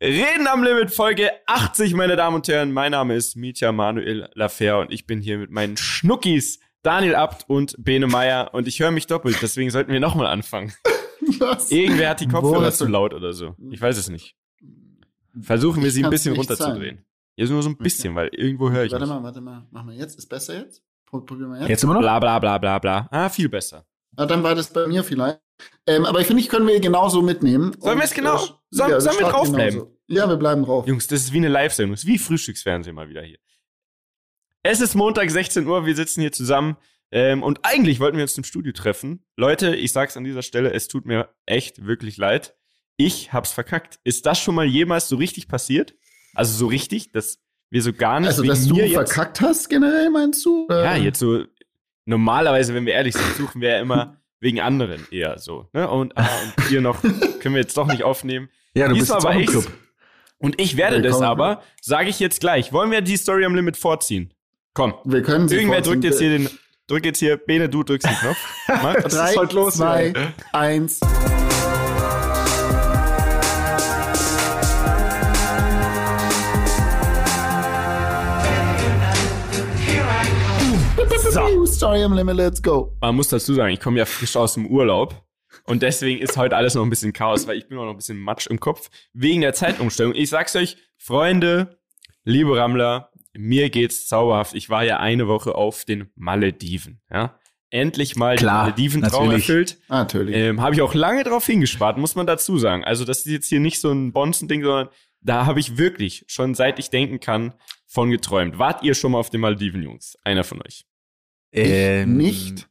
Reden am Limit, Folge 80, meine Damen und Herren. Mein Name ist Mietja Manuel Lafer und ich bin hier mit meinen Schnuckis Daniel Abt und Bene Meyer und ich höre mich doppelt, deswegen sollten wir nochmal anfangen. Was? Irgendwer hat die Kopfhörer zu laut oder so. Ich weiß es nicht. Versuchen wir sie ein bisschen runterzudrehen. Jetzt nur so ein bisschen, weil irgendwo höre ich Warte nicht. mal, warte mal. Machen wir jetzt. Ist besser jetzt? Probieren wir jetzt. Jetzt immer noch? Bla bla bla bla bla. Ah, viel besser. Ah, dann war das bei mir vielleicht. Ähm, aber ich finde, ich können wir genauso mitnehmen. Sollen wir es genau? Äh, sollen, ja, sollen wir draufbleiben? Ja, wir bleiben drauf. Jungs, das ist wie eine Live-Sendung. Das ist wie Frühstücksfernsehen mal wieder hier. Es ist Montag, 16 Uhr. Wir sitzen hier zusammen. Ähm, und eigentlich wollten wir uns im Studio treffen. Leute, ich sag's an dieser Stelle, es tut mir echt wirklich leid. Ich hab's verkackt. Ist das schon mal jemals so richtig passiert? Also so richtig, dass wir so gar nicht. Also, dass du verkackt hast, generell, meinst du? Ja, jetzt so. Normalerweise, wenn wir ehrlich sind, suchen wir ja immer wegen anderen eher so. Ne? Und, ah, und hier noch können wir jetzt doch nicht aufnehmen. Ja, du Diesmal bist im Club. Und ich werde das aber, sage ich jetzt gleich. Wollen wir die Story am Limit vorziehen? Komm. Wir können sie Irgendwer drückt jetzt hier den, drückt jetzt hier, Bene, du drückst den Knopf. Mach, Drei, los, zwei, eins. So. Story am Limit, let's go. Man muss dazu sagen, ich komme ja frisch aus dem Urlaub. Und deswegen ist heute alles noch ein bisschen Chaos, weil ich bin auch noch ein bisschen Matsch im Kopf wegen der Zeitumstellung. Ich sag's euch, Freunde, liebe Rammler, mir geht's zauberhaft. Ich war ja eine Woche auf den Malediven, ja. Endlich mal Klar, den Malediven-Traum erfüllt. Natürlich. Ähm, habe ich auch lange drauf hingespart, muss man dazu sagen. Also das ist jetzt hier nicht so ein Bonzen-Ding, sondern da habe ich wirklich schon seit ich denken kann von geträumt. Wart ihr schon mal auf den Malediven, Jungs? Einer von euch? Ähm, nicht.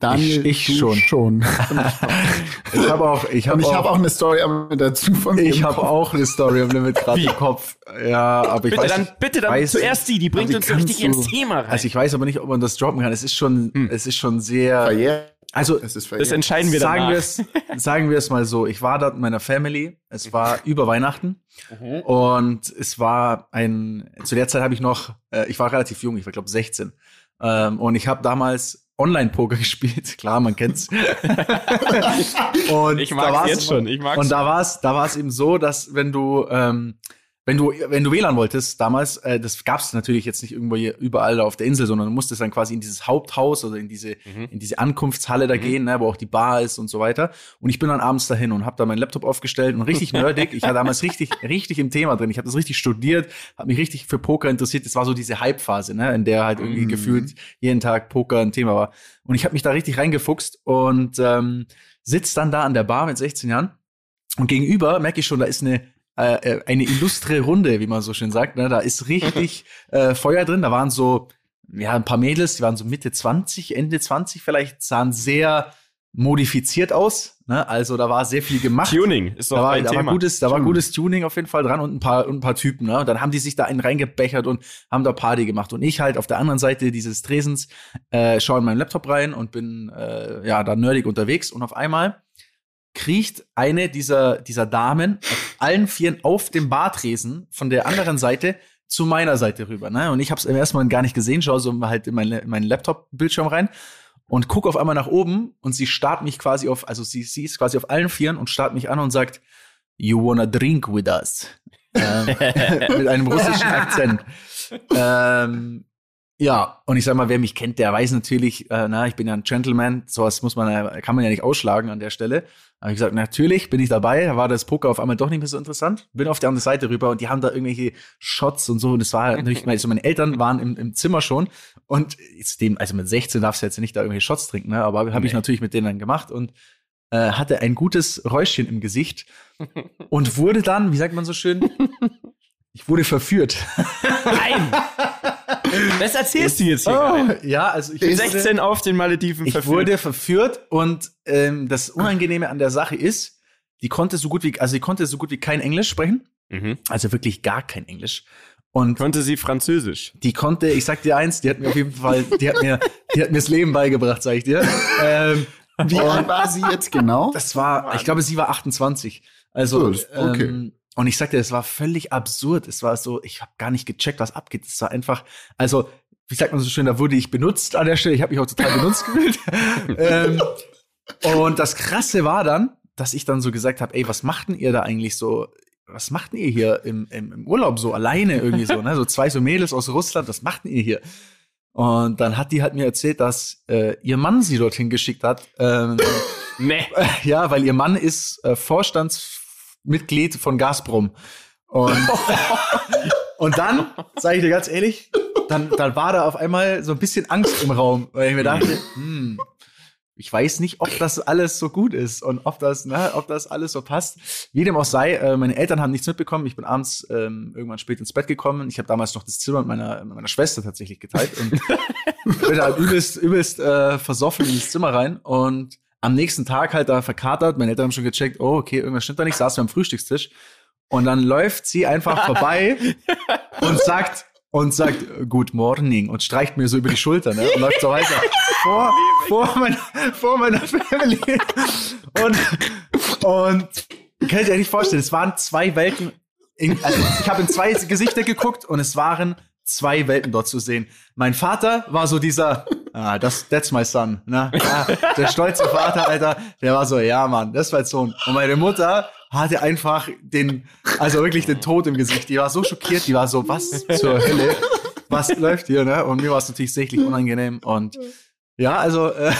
Daniel, ich, ich schon. schon. ich habe auch, ich habe hab auch eine Story dazu von Ich habe auch eine Story am Limit gerade im Kopf. Ja, aber ich bitte weiß, dann, bitte dann weiß, zuerst die, die bringt uns so richtig du, ins Thema rein. Also ich weiß aber nicht, ob man das droppen kann. Es ist schon, hm. es ist schon sehr. Verjährt. Also das entscheiden wir sagen wir es, sagen wir es mal so. Ich war dort mit meiner Family. Es war über Weihnachten mhm. und es war ein. Zu der Zeit habe ich noch, äh, ich war relativ jung, ich war glaube 16 ähm, und ich habe damals Online-Poker gespielt. Klar, man kennt's. und ich mag jetzt schon. Ich mag's und da war es, da war es eben so, dass wenn du ähm, wenn du, wenn du WLAN wolltest damals, äh, das gab es natürlich jetzt nicht irgendwo hier überall auf der Insel, sondern du musstest dann quasi in dieses Haupthaus oder in diese, mhm. in diese Ankunftshalle da mhm. gehen, ne, wo auch die Bar ist und so weiter. Und ich bin dann abends dahin und habe da meinen Laptop aufgestellt und richtig nerdig. Ich war damals richtig, richtig im Thema drin. Ich habe das richtig studiert, habe mich richtig für Poker interessiert. Das war so diese Hype-Phase, ne, in der halt irgendwie mhm. gefühlt jeden Tag Poker ein Thema war. Und ich habe mich da richtig reingefuchst und ähm, sitz dann da an der Bar mit 16 Jahren. Und gegenüber merke ich schon, da ist eine äh, äh, eine illustre Runde, wie man so schön sagt. Ne? Da ist richtig äh, Feuer drin. Da waren so, ja, ein paar Mädels, die waren so Mitte 20, Ende 20 vielleicht, sahen sehr modifiziert aus. Ne? Also da war sehr viel gemacht. Tuning ist doch da war, ein da Thema. War gutes, da war gutes Tuning auf jeden Fall dran und ein paar, und ein paar Typen. Ne? Und dann haben die sich da einen reingebechert und haben da Party gemacht. Und ich halt auf der anderen Seite dieses Tresens äh, schaue in meinen Laptop rein und bin äh, ja da nerdig unterwegs. Und auf einmal kriecht eine dieser, dieser Damen auf allen Vieren auf dem Bartresen von der anderen Seite zu meiner Seite rüber. Ne? Und ich habe es im ersten Mal gar nicht gesehen, schaue so halt in, meine, in meinen Laptop-Bildschirm rein und gucke auf einmal nach oben und sie starrt mich quasi auf, also sie, sie ist quasi auf allen Vieren und starrt mich an und sagt, You wanna drink with us? ähm, mit einem russischen Akzent. ähm, ja, und ich sag mal, wer mich kennt, der weiß natürlich, äh, na, ich bin ja ein Gentleman, sowas muss man, kann man ja nicht ausschlagen an der Stelle. Aber ich gesagt, natürlich bin ich dabei, da war das Poker auf einmal doch nicht mehr so interessant. Bin auf die andere Seite rüber und die haben da irgendwelche Shots und so. Und das war natürlich, also meine Eltern waren im, im Zimmer schon und dem, also mit 16 darfst du jetzt nicht da irgendwelche Shots trinken, ne? Aber habe nee. ich natürlich mit denen dann gemacht und äh, hatte ein gutes Räuschchen im Gesicht und wurde dann, wie sagt man so schön, ich wurde verführt. Nein! Was erzählst du jetzt hier? Oh, ja, also ich bin 16 auf den Malediven ich verführt. Ich wurde verführt und ähm, das Unangenehme an der Sache ist, die konnte so gut wie, also die konnte so gut wie kein Englisch sprechen. Mhm. Also wirklich gar kein Englisch. Und konnte sie Französisch? Die konnte, ich sag dir eins, die hat mir auf jeden Fall, die hat mir, die hat mir das Leben beigebracht, sag ich dir. Ähm, wie alt war sie jetzt genau? Das war, ich glaube, sie war 28. Also, okay. Ähm, und ich sagte, es war völlig absurd. Es war so, ich habe gar nicht gecheckt, was abgeht. Es war einfach, also, wie sagt man so schön, da wurde ich benutzt an der Stelle. Ich habe mich auch total benutzt gefühlt. ähm, und das Krasse war dann, dass ich dann so gesagt habe, ey, was macht denn ihr da eigentlich so? was macht denn ihr hier im, im, im Urlaub so alleine irgendwie so, ne? So zwei so Mädels aus Russland, was macht denn ihr hier? Und dann hat die halt mir erzählt, dass äh, ihr Mann sie dorthin geschickt hat. Ähm, Nee. ja, weil ihr Mann ist äh, Vorstandsmitglied von Gazprom. Und, und dann, sage ich dir ganz ehrlich, dann, dann war da auf einmal so ein bisschen Angst im Raum, weil ich mir dachte, hm, ich weiß nicht, ob das alles so gut ist und ob das, ne, ob das alles so passt. Wie dem auch sei, äh, meine Eltern haben nichts mitbekommen. Ich bin abends ähm, irgendwann spät ins Bett gekommen. Ich habe damals noch das Zimmer mit meiner, mit meiner Schwester tatsächlich geteilt und bin da übelst, übelst äh, versoffen ins Zimmer rein und am nächsten Tag halt da verkatert. Meine Eltern haben schon gecheckt, oh, okay, irgendwas stimmt da nicht, saßen wir am Frühstückstisch. Und dann läuft sie einfach vorbei und sagt, und sagt, Good morning und streicht mir so über die Schulter, ne? Und läuft so weiter. Vor, vor, meiner, vor meiner Family. Und, und könnt ihr euch nicht vorstellen, es waren zwei Welten. In, also ich habe in zwei Gesichter geguckt und es waren zwei Welten dort zu sehen. Mein Vater war so dieser, ah, das, that's my son, ne? Ja, der stolze Vater, Alter, der war so, ja, Mann, das war mein Sohn. Und meine Mutter hatte einfach den, also wirklich den Tod im Gesicht. Die war so schockiert, die war so, was zur Hölle? Was läuft hier, ne? Und mir war es natürlich sichtlich unangenehm. Und ja, also, äh,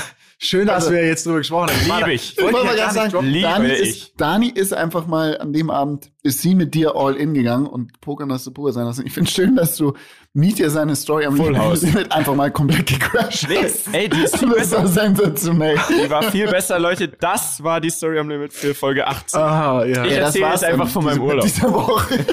schön, dass Also- wir jetzt drüber gesprochen haben. Liebe ich. Ich Wollte ich ja ganz sagen. Liebe Dani ich. ist, Dani ist einfach mal an dem Abend, ist sie mit dir all in gegangen und Pokern hast du pur sein lassen. Ich finde schön, dass du Mietja seine Story am Full House. einfach mal komplett gecrashed. Nee, ey, die ist viel das war besser. sensationell. Die war viel besser, Leute. Das war die Story am Limit für Folge 18. Aha, ja. Ich Ja, erzähle jetzt einfach von meinem Urlaub. Dieser Woche.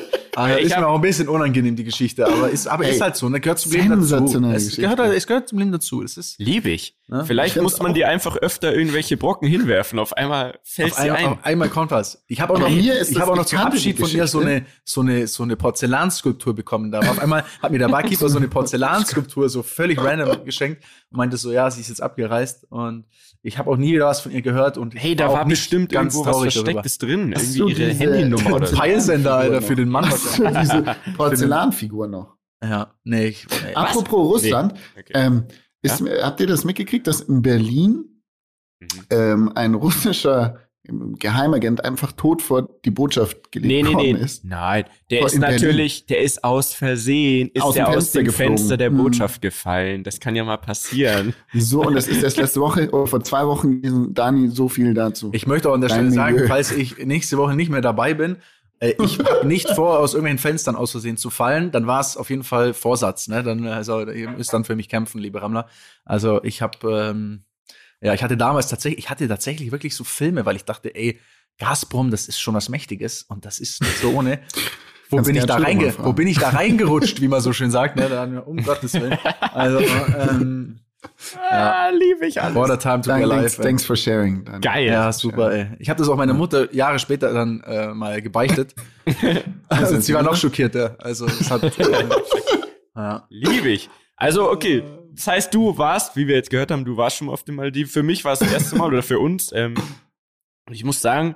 Ich ist hab- mir auch ein bisschen unangenehm, die Geschichte, aber ist, aber Ey, ist halt so, ne? Gehört zum Leben dazu. Es gehört, es gehört zum Leben dazu. Es ist Liebe ich. Ja, Vielleicht ich muss man auch. dir einfach öfter irgendwelche Brocken hinwerfen. Auf einmal fällt auf, sie ein, ein. auf einmal kommt was. Ich habe auch noch, mir ist ich habe auch noch zum Abschied die von ihr so eine, so eine, so eine Porzellanskulptur bekommen. Da auf einmal hat mir der Barkeeper so eine Porzellanskulptur so völlig random geschenkt und meinte so, ja, sie ist jetzt abgereist und ich habe auch nie wieder was von ihr gehört und hey, da war bestimmt ganz irgendwo was traurig Verstecktes drin. Hast Irgendwie du ihre diese- Handynummer oder so. Peilsender, Alter, für den Mann. Hast du diese Porzellanfigur noch. Ja, nee, ich, nee. Apropos Russland, Okay. ähm, ist, habt ihr das mitgekriegt, dass in Berlin Mhm. ähm, ein russischer Geheimagent einfach tot vor die Botschaft gelegt Nee, nee, worden nee. ist? Nein, der Vor- ist in Berlin. natürlich, der ist aus Versehen, ist Aus der dem aus Fenster dem geflogen. Fenster der Hm. Botschaft gefallen. Das kann ja mal passieren. Wieso? Und das ist erst letzte Woche oder vor zwei Wochen gewesen. Dani, so viel dazu. Ich möchte auch an der Dein Stelle sagen, Milieu. falls ich nächste Woche nicht mehr dabei bin, äh, ich habe nicht vor, aus irgendwelchen Fenstern aus Versehen zu fallen, dann war es auf jeden Fall Vorsatz. Ne? Dann, also, ihr müsst dann für mich kämpfen, liebe Rammler. Also ich habe, ähm, ja, ich hatte damals tatsächlich, ich hatte tatsächlich wirklich so Filme, weil ich dachte, ey, Gazprom, das ist schon was Mächtiges und das ist nicht so ohne. Wo Kannst bin ich da reinge wo bin ich da reingerutscht, wie man so schön sagt, ne? Da, um Gottes Willen. Also, ähm, Ah, liebe ich alles. a time to be Dank, alive. thanks, ey. thanks for sharing. Dani. Geil. Ja, super, ey. Ich habe das auch meiner Mutter Jahre später dann äh, mal gebeichtet. also, sie war noch schockierter. Also es hat äh, ja. Liebe ich. Also, okay. Das heißt, du warst, wie wir jetzt gehört haben, du warst schon mal auf dem Maldiv. Für mich war es das erste Mal oder für uns. Ähm, ich muss sagen,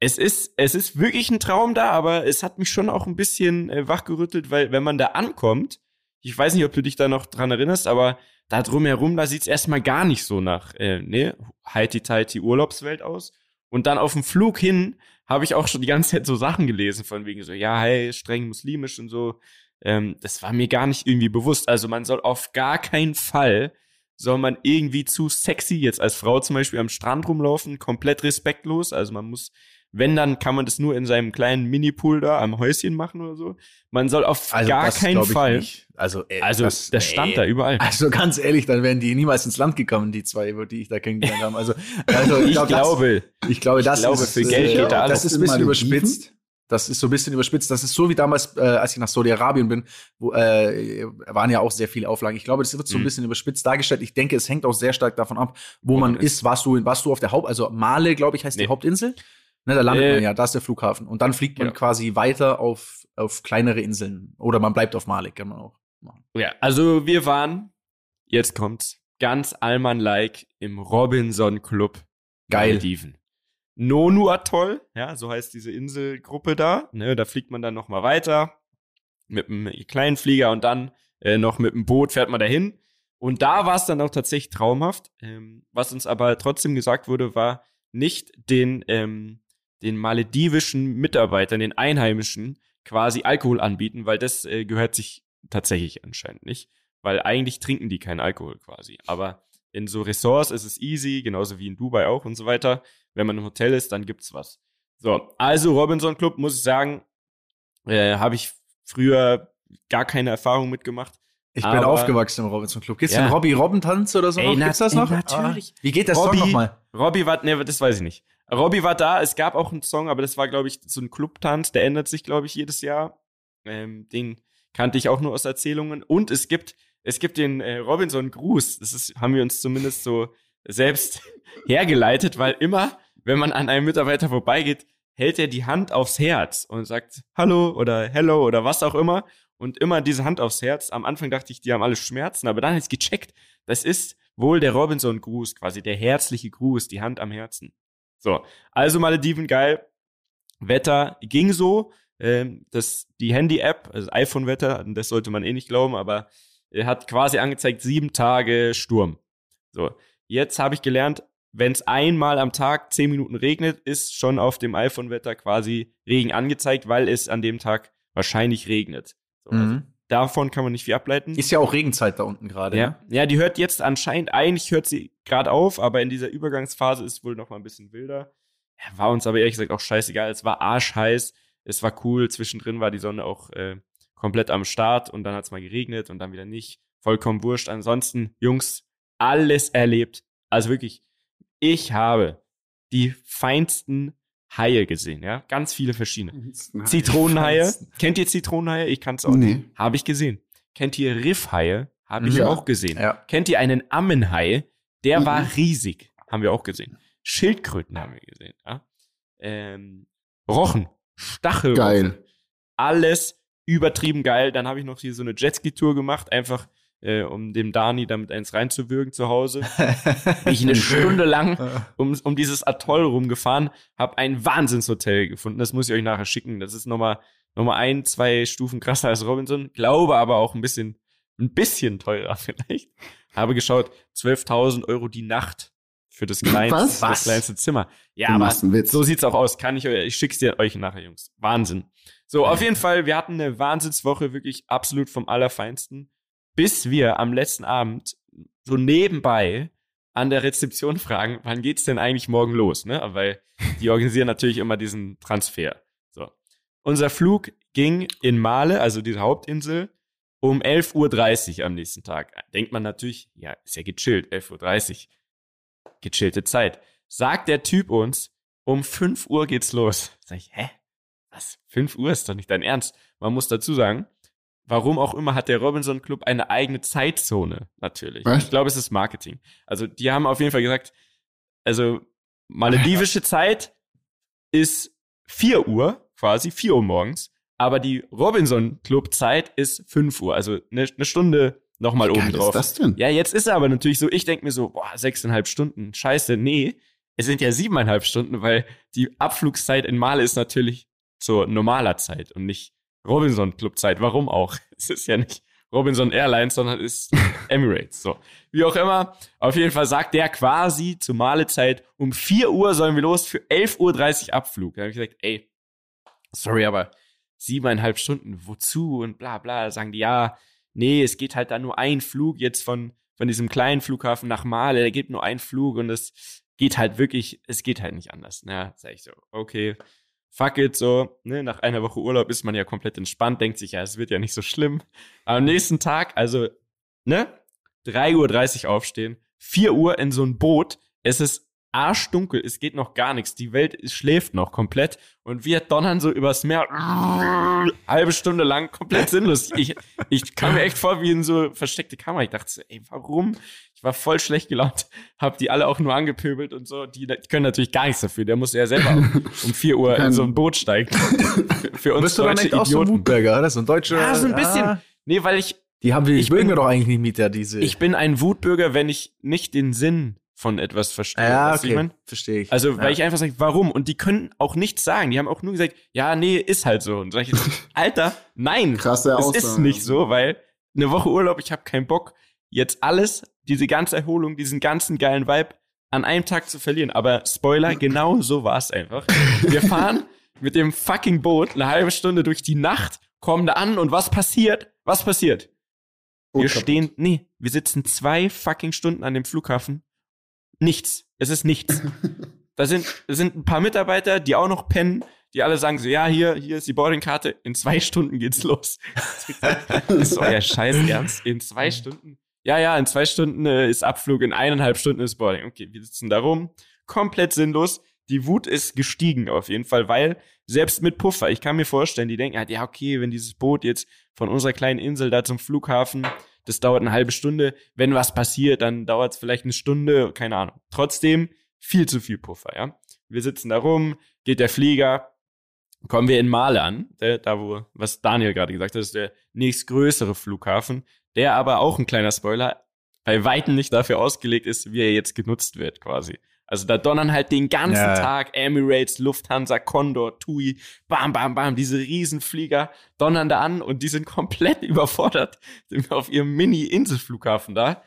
es ist, es ist wirklich ein Traum da, aber es hat mich schon auch ein bisschen äh, wachgerüttelt, weil wenn man da ankommt, ich weiß nicht, ob du dich da noch dran erinnerst, aber da drumherum, da sieht's erstmal gar nicht so nach, äh, ne, heiti-teiti Urlaubswelt aus. Und dann auf dem Flug hin habe ich auch schon die ganze Zeit so Sachen gelesen, von wegen so, ja, hey, streng muslimisch und so. Ähm, das war mir gar nicht irgendwie bewusst. Also man soll auf gar keinen Fall, soll man irgendwie zu sexy jetzt als Frau zum Beispiel am Strand rumlaufen, komplett respektlos. Also man muss, wenn, dann kann man das nur in seinem kleinen Minipool da am Häuschen machen oder so. Man soll auf Also gar das keinen ich Fall. nicht. Also, ey, Also das, stand ey. da überall. Also ganz ehrlich, dann wären die niemals ins Land gekommen, die zwei, wo die ich da kennengelernt habe. Also, also ich glaub, glaube, das, ich glaube, das glaube, ist, für Geld äh, geht da Das alles. ist ein bisschen überspitzt. Das ist so ein bisschen überspitzt. Das ist so wie damals, äh, als ich nach Saudi-Arabien bin, wo äh, waren ja auch sehr viele Auflagen. Ich glaube, das wird so ein Mhm. bisschen überspitzt dargestellt. Ich denke, es hängt auch sehr stark davon ab, wo, man man ist. Warst du, warst du auf der Haupt, also Male, glaube ich, heißt die Nee. Hauptinsel. Ne, da landet Äh, man ja, da ist der Flughafen. Und dann fliegt man ja. quasi weiter auf, auf kleinere Inseln. Oder man bleibt auf Male, kann man auch machen. ja, also wir waren, jetzt kommt's, ganz Allmann-like im Robinson Club Geil. Malediven. Nonu Atoll, ja, so heißt diese Inselgruppe da. Ne, da fliegt man dann noch mal weiter mit einem kleinen Flieger und dann äh, noch mit dem Boot fährt man dahin. Und da war es dann auch tatsächlich traumhaft. Ähm, was uns aber trotzdem gesagt wurde, war nicht den ähm, den maledivischen Mitarbeitern, den Einheimischen, quasi Alkohol anbieten, weil das äh, gehört sich tatsächlich anscheinend nicht. Weil eigentlich trinken die keinen Alkohol quasi. Aber in so Ressorts ist es easy, genauso wie in Dubai auch und so weiter. Wenn man im Hotel ist, dann gibt's was. So, also Robinson Club, muss ich sagen, äh, habe ich früher gar keine Erfahrung mitgemacht. Ich bin Aber- aufgewachsen im Robinson Club. Gibt's Ja. den Robbie Robben Tanz oder so? Ey, noch? Gibt's das ey, noch? natürlich. Ah. Wie geht Song Robbie- nochmal? Robbie war, ne, das weiß ich nicht. Robbie war da, es gab auch einen Song, aber das war, glaube ich, so ein Clubtanz, der ändert sich, glaube ich, jedes Jahr. Ähm, den kannte ich auch nur aus Erzählungen. Und es gibt, es gibt den äh, Robinson Gruß. Das ist, haben wir uns zumindest so selbst hergeleitet, weil immer, wenn man an einem Mitarbeiter vorbeigeht, hält er die Hand aufs Herz und sagt Hallo oder Hello oder was auch immer. Und immer diese Hand aufs Herz. Am Anfang dachte ich, die haben alle Schmerzen, aber dann habe ich gecheckt. Das ist wohl der Robinson-Gruß, quasi der herzliche Gruß, die Hand am Herzen. So, also Malediven, geil. Wetter ging so. Ähm, das, die Handy-App, also iPhone-Wetter, das sollte man eh nicht glauben, aber er hat quasi angezeigt, sieben Tage Sturm. So, jetzt habe ich gelernt, wenn es einmal am Tag zehn Minuten regnet, ist schon auf dem iPhone-Wetter quasi Regen angezeigt, weil es an dem Tag wahrscheinlich regnet. So, also Mhm. davon kann man nicht viel ableiten. Ist ja auch Regenzeit da unten gerade. Ja, ne? ja, die hört jetzt anscheinend, eigentlich hört sie gerade auf, aber in dieser Übergangsphase ist wohl noch mal ein bisschen wilder. Ja, war uns aber ehrlich gesagt auch scheißegal. Es war arschheiß, es war cool. Zwischendrin war die Sonne auch äh, komplett am Start und dann hat es mal geregnet und dann wieder nicht. Vollkommen wurscht. Ansonsten, Jungs, alles erlebt. Also wirklich, ich habe die feinsten Haie gesehen, ja. Ganz viele verschiedene. Zitronenhaie. Feinsten. Kennt ihr Zitronenhaie? Ich kann's auch Nee. nicht. Habe ich gesehen. Kennt ihr Riffhaie? Habe ich Ja. auch gesehen. Ja. Kennt ihr einen Ammenhai? Der Mhm. war riesig. Haben wir auch gesehen. Schildkröten haben wir gesehen. Ja? Ähm, Rochen. Stachelrochen. Geil. Alles übertrieben geil. Dann habe ich noch hier so eine Jetski-Tour gemacht, einfach äh, um dem Dani damit eins reinzuwürgen zu Hause. Bin ich eine Stunde lang um, um dieses Atoll rumgefahren, habe ein Wahnsinnshotel gefunden. Das muss ich euch nachher schicken. Das ist nochmal noch mal ein, zwei Stufen krasser als Robinson. Glaube aber auch ein bisschen, ein bisschen teurer vielleicht. Habe geschaut, 12.000 Euro die Nacht für das kleinste, Was? das kleinste Zimmer. Ja, aber so sieht's auch aus. Kann ich euch, ich schick's dir euch nachher, Jungs. Wahnsinn. So, auf jeden Fall, wir hatten eine Wahnsinnswoche, wirklich absolut vom Allerfeinsten. Bis wir am letzten Abend so nebenbei an der Rezeption fragen, wann geht's denn eigentlich morgen los, ne? Weil die organisieren natürlich immer diesen Transfer. So. Unser Flug ging in Male, also diese Hauptinsel, um 11.30 Uhr am nächsten Tag. Denkt man natürlich, ja, ist ja gechillt, 11.30 Uhr. Gechillte Zeit. Sagt der Typ uns, um 5 Uhr geht's los. Sag ich, hä? Was? 5 Uhr ist doch nicht dein Ernst. Man muss dazu sagen, warum auch immer hat der Robinson Club eine eigene Zeitzone, natürlich. Was? Ich glaube, es ist Marketing. Also, die haben auf jeden Fall gesagt, also, maledivische Zeit ist 4 Uhr, quasi 4 Uhr morgens, aber die Robinson Club Zeit ist 5 Uhr, also eine, eine Stunde nochmal oben drauf. ist das denn? Ja, jetzt ist er aber natürlich so, ich denke mir so, boah, sechseinhalb Stunden, scheiße, nee, es sind ja siebeneinhalb Stunden, weil die Abflugszeit in Male ist natürlich zur normaler Zeit und nicht Robinson Club Zeit. Warum auch? Es ist ja nicht Robinson Airlines, sondern es ist Emirates. So. Wie auch immer, auf jeden Fall sagt der quasi zur Malezeit, um 4 Uhr sollen wir los für 11.30 Uhr Abflug. Da habe ich gesagt, ey, sorry, aber siebeneinhalb Stunden, wozu und bla bla. Da sagen die, ja, nee, es geht halt da nur ein Flug jetzt von, von diesem kleinen Flughafen nach Male, da geht nur ein Flug und es geht halt wirklich, es geht halt nicht anders. Na, sag ich so, okay, fuck it, so, ne, nach einer Woche Urlaub ist man ja komplett entspannt, denkt sich, ja, es wird ja nicht so schlimm. Am nächsten Tag, also, ne, 3.30 Uhr aufstehen, 4 Uhr in so ein Boot, es ist arschdunkel, es geht noch gar nichts, die Welt schläft noch komplett und wir donnern so übers Meer, halbe Stunde lang, komplett sinnlos. Ich, ich kam mir echt vor wie in so versteckte Kamera. Ich dachte so, ey, warum? Ich war voll schlecht gelaunt, hab die alle auch nur angepöbelt und so. Die, die können natürlich gar nichts dafür. Der muss ja selber um, um 4 Uhr in so ein Boot steigen. Für, für uns Bist du dann deutsche echt auch so ein Idioten. Wutbürger, oder? So ein deutscher. ja, so ein bisschen. Ah, Nee, weil ich, die haben wir, Ich mögen bin- wir doch eigentlich nicht mit der, diese. ich bin ein Wutbürger, wenn ich nicht den Sinn von etwas verstehe. ja, wie ich okay. mein? Verstehe ich. Also, ja. weil ich einfach sage, warum? Und die können auch nichts sagen. Die haben auch nur gesagt, ja, nee, ist halt so. Und sag ich, jetzt, Alter, nein, Krasse es ist nicht so, weil eine Woche Urlaub, ich habe keinen Bock, jetzt alles, diese ganze Erholung, diesen ganzen geilen Vibe an einem Tag zu verlieren. Aber Spoiler, genau so war es einfach. Wir fahren mit dem fucking Boot eine halbe Stunde durch die Nacht, kommen da an und was passiert? Was passiert? Wir stehen, nee, wir sitzen zwei fucking Stunden an dem Flughafen. Nichts. Es ist nichts. da sind, da sind ein paar Mitarbeiter, die auch noch pennen, die alle sagen so, ja, hier, hier ist die Boardingkarte, in zwei Stunden geht's los. ist euer Scheiß ernst? In zwei Stunden? Ja, ja, in zwei Stunden äh, ist Abflug, in eineinhalb Stunden ist Boarding. Okay, wir sitzen da rum. Komplett sinnlos. Die Wut ist gestiegen auf jeden Fall, weil selbst mit Puffer, ich kann mir vorstellen, die denken halt, ja, okay, wenn dieses Boot jetzt von unserer kleinen Insel da zum Flughafen, das dauert eine halbe Stunde. Wenn was passiert, dann dauert es vielleicht eine Stunde, keine Ahnung. Trotzdem viel zu viel Puffer, ja. Wir sitzen da rum, geht der Flieger, kommen wir in Male an, der, da wo, was Daniel gerade gesagt hat, ist der nächstgrößere Flughafen, der aber auch ein kleiner Spoiler, bei Weitem nicht dafür ausgelegt ist, wie er jetzt genutzt wird, quasi. Also da donnern halt den ganzen ja. Tag Emirates, Lufthansa, Condor, TUI, bam, bam, bam, diese Riesenflieger donnern da an und die sind komplett überfordert auf ihrem Mini-Inselflughafen da.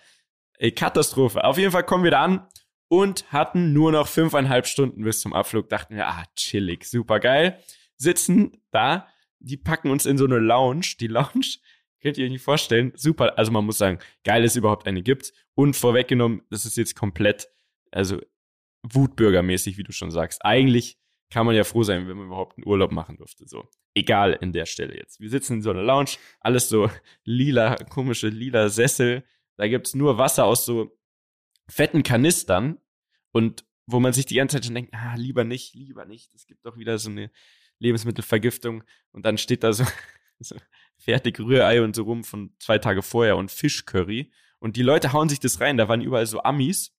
Ey, Katastrophe. Auf jeden Fall kommen wir da an und hatten nur noch fünfeinhalb Stunden bis zum Abflug. Dachten wir, ah, chillig, super geil. Sitzen da, die packen uns in so eine Lounge. Die Lounge, könnt ihr euch nicht vorstellen, super. Also man muss sagen, geil, dass es überhaupt eine gibt. Und vorweggenommen, das ist jetzt komplett, also Wutbürgermäßig, wie du schon sagst. Eigentlich kann man ja froh sein, wenn man überhaupt einen Urlaub machen durfte. So. Egal in der Stelle jetzt. Wir sitzen in so einer Lounge, alles so lila, komische lila Sessel. Da gibt's nur Wasser aus so fetten Kanistern und wo man sich die ganze Zeit schon denkt, ah, lieber nicht, lieber nicht. Es gibt doch wieder so eine Lebensmittelvergiftung und dann steht da so, so fertig Rührei und so rum von zwei Tage vorher und Fischcurry und die Leute hauen sich das rein. Da waren überall so Amis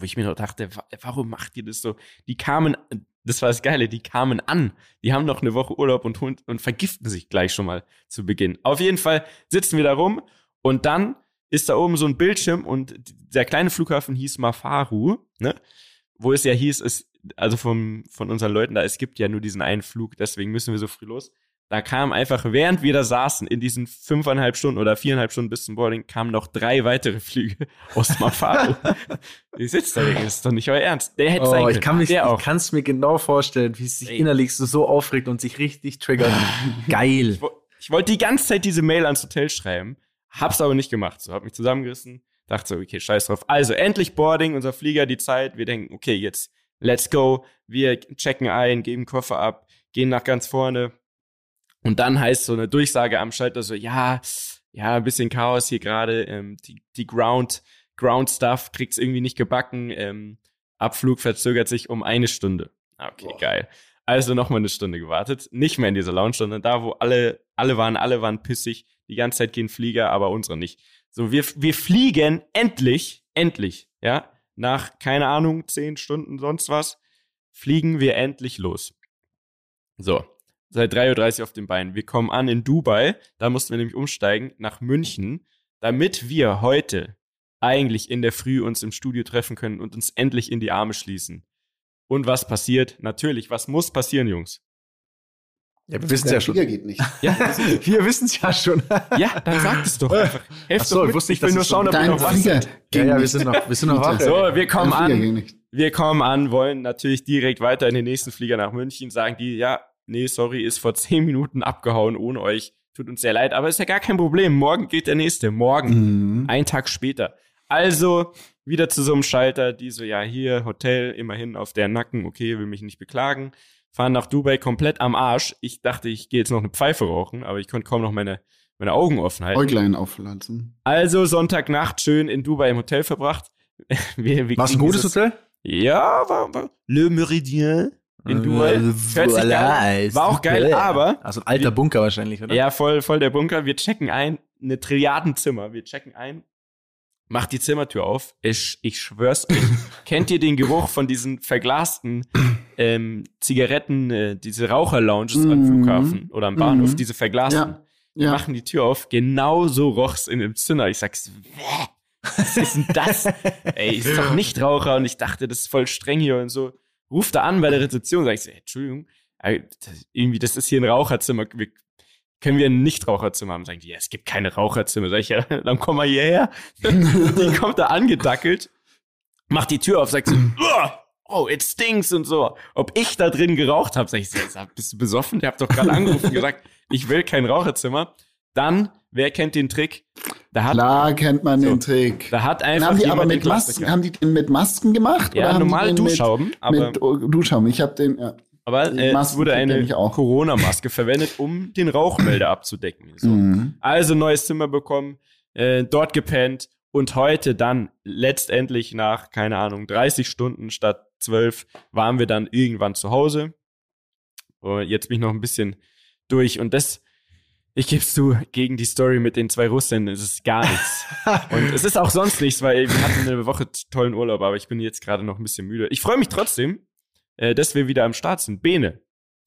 wo ich mir noch dachte, warum macht ihr das so? Die kamen, das war das Geile, die kamen an. Die haben noch eine Woche Urlaub und, und vergiften sich gleich schon mal zu Beginn. Auf jeden Fall sitzen wir da rum und dann ist da oben so ein Bildschirm und der kleine Flughafen hieß Mafaru, ne? Wo es ja hieß, es, also vom, von unseren Leuten da, es gibt ja nur diesen einen Flug, deswegen müssen wir so früh los. Da kam einfach, während wir da saßen, in diesen fünfeinhalb Stunden oder viereinhalb Stunden bis zum Boarding, kamen noch drei weitere Flüge aus Mafaro. Ihr sitzt da, das ist doch nicht euer Ernst. Der hätte oh, sein können. Ich kann mich, ich kann es mir genau vorstellen, wie es sich Ey. innerlich so, so aufregt und sich richtig triggert. Geil. Ich, ich wollte die ganze Zeit diese Mail ans Hotel schreiben, hab's aber nicht gemacht. So, hab mich zusammengerissen, dachte so, okay, scheiß drauf. Also, endlich Boarding, unser Flieger, die Zeit. Wir denken, okay, jetzt, let's go. Wir checken ein, geben Koffer ab, gehen nach ganz vorne und dann heißt so eine Durchsage am Schalter so, ja, ja, ein bisschen Chaos hier gerade, ähm, die, die Ground, Ground Stuff kriegt's irgendwie nicht gebacken, ähm, Abflug verzögert sich um eine Stunde. Okay, Boah. geil. Also nochmal eine Stunde gewartet. Nicht mehr in dieser Lounge, sondern da, wo alle, alle waren, alle waren pissig. Die ganze Zeit gehen Flieger, aber unsere nicht. So, wir, wir fliegen endlich, endlich, ja, nach, keine Ahnung, zehn Stunden, sonst was, fliegen wir endlich los. So, seit 3.30 Uhr auf den Beinen. Wir kommen an in Dubai, da mussten wir nämlich umsteigen nach München, damit wir heute eigentlich in der Früh uns im Studio treffen können und uns endlich in die Arme schließen. Und was passiert? Natürlich, was muss passieren, Jungs? Ja, wir wissen es ja schon. geht nicht. Ja, wir wissen es ja schon. ja, dann sag es doch einfach. Helft Ach so, ich wusste nicht, ich will nur schauen, ob wir noch was sind. Ja, ja, wir sind noch, wir sind noch wach. So, wir kommen an. Wir kommen an, wollen natürlich direkt weiter in den nächsten Flieger nach München, sagen die, ja, nee, sorry, ist vor zehn Minuten abgehauen ohne euch. Tut uns sehr leid, aber ist ja gar kein Problem. Morgen geht der nächste. Morgen. Mhm. Ein Tag später. Also wieder zu so einem Schalter, die so, ja, hier, Hotel, immerhin auf der Nacken, okay, will mich nicht beklagen. Fahren nach Dubai komplett am Arsch. Ich dachte, ich gehe jetzt noch eine Pfeife rauchen, aber ich konnte kaum noch meine, meine Augen offen halten. Äuglein auflassen. Also Sonntagnacht schön in Dubai im Hotel verbracht. War es ein gutes Hotel? Ja, war, war Le Meridien in Dubai. Hört sich geil. War auch geil, aber. Also ein alter Bunker wahrscheinlich, oder? Ja, voll, voll der Bunker. Wir checken ein, eine Trilliardenzimmer. Wir checken ein, macht die Zimmertür auf. Ich, ich schwör's euch. Kennt ihr den Geruch von diesen verglasten ähm, Zigaretten, äh, diese Raucherlounges mm am mhm. Flughafen oder am Bahnhof, mm diese verglasten? Ja. Ja. machen die Tür auf. Genau so roch's in dem Zimmer. Ich sag's, was ist denn das? Ey, ist doch nicht Raucher. Und ich dachte, das ist voll streng hier und so ruft da an bei der Rezeption, sag ich so, hey, Entschuldigung, irgendwie, das ist hier ein Raucherzimmer, wir, können wir ein Nichtraucherzimmer haben? Sagen die, ja, es gibt keine Raucherzimmer. Sag ich, ja, dann komm mal hierher. die kommt da angedackelt mach die Tür auf, sagt so, oh, it stinks und so. Ob ich da drin geraucht habe, sag ich, bist du besoffen? Der habt doch gerade angerufen und gesagt, ich will kein Raucherzimmer. Dann, wer kennt den Trick? Da hat, Klar kennt man so, den Trick. Da hat einfach haben die aber mit Masken, haben die den mit Masken gemacht? Ja, oder normal Duschschaum. Mit, mit Duschschaum. Ich habe den, ja. Aber äh, es wurde eine Corona-Maske verwendet, um den Rauchmelder abzudecken. So. Mhm. Also neues Zimmer bekommen, äh, dort gepennt und heute dann letztendlich nach, keine Ahnung, 30 Stunden statt 12 waren wir dann irgendwann zu Hause. Und jetzt bin ich noch ein bisschen durch und das, ich gebe es zu, gegen die Story mit den zwei Russen ist es gar nichts. und es ist auch sonst nichts, weil wir hatten eine Woche tollen Urlaub, aber ich bin jetzt gerade noch ein bisschen müde. Ich freue mich trotzdem, äh, dass wir wieder am Start sind. Bene.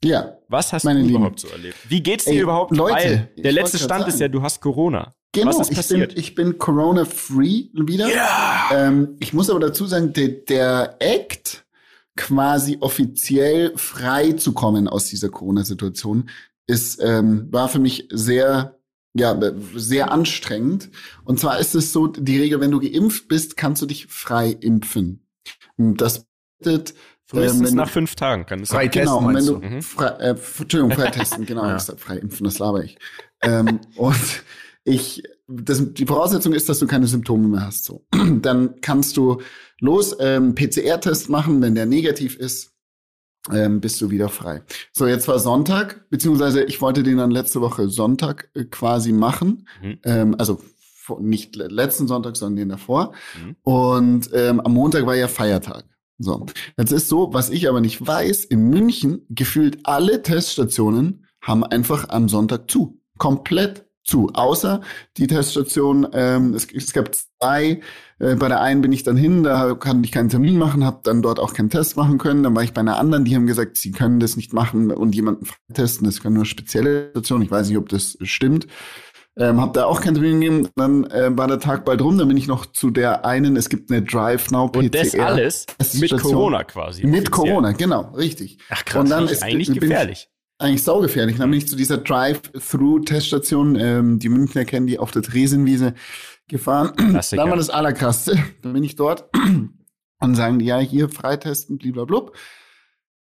Ja. Was hast du Lieben. überhaupt so erlebt? Wie geht's dir Ey, überhaupt? Leute, Weil der letzte Stand ist ja, du hast Corona. Genau, Was ist passiert? Ich bin, bin Corona-free wieder. Ja. Ähm, ich muss aber dazu sagen, der, der Act, quasi offiziell frei zu kommen aus dieser Corona-Situation, ist ähm, war für mich sehr ja sehr anstrengend. Und zwar ist es so die Regel, wenn du geimpft bist, kannst du dich frei impfen. Das bedeutet Frühestens ähm, nach fünf Tagen kann es frei testen. Genau, und wenn du, mhm. frei, äh, Entschuldigung, frei testen, genau, ja. frei impfen, das laber ich. ähm, und ich, das, die Voraussetzung ist, dass du keine Symptome mehr hast. So, dann kannst du los ähm, PCR-Test machen, wenn der negativ ist, ähm, bist du wieder frei. So, jetzt war Sonntag, beziehungsweise ich wollte den dann letzte Woche Sonntag äh, quasi machen, mhm. ähm, also nicht letzten Sonntag, sondern den davor. Mhm. Und ähm, am Montag war ja Feiertag. So, jetzt ist so, was ich aber nicht weiß, in München gefühlt alle Teststationen haben einfach am Sonntag zu. Komplett zu. Außer die Teststation, ähm, es, es gab zwei, äh, bei der einen bin ich dann hin, da kann ich keinen Termin machen, habe dann dort auch keinen Test machen können. Dann war ich bei einer anderen, die haben gesagt, sie können das nicht machen und jemanden testen, das können nur spezielle Stationen. Ich weiß nicht, ob das stimmt. Ähm, hab da auch keinen Termin gegeben. Dann äh, war der Tag bald rum. Dann bin ich noch zu der einen. Es gibt eine Drive Now PCR. Und das alles mit Corona quasi. Mit offiziell. Corona, genau, richtig. Ach krass, und dann ist eigentlich gefährlich. Eigentlich saugefährlich. Dann bin ich zu dieser Drive-Through-Teststation, ähm, die Münchner kennen die auf der Tresenwiese gefahren. Klassiker. Dann war das Allerkrasseste. Dann bin ich dort und sagen die, ja, hier freitesten, blablabla.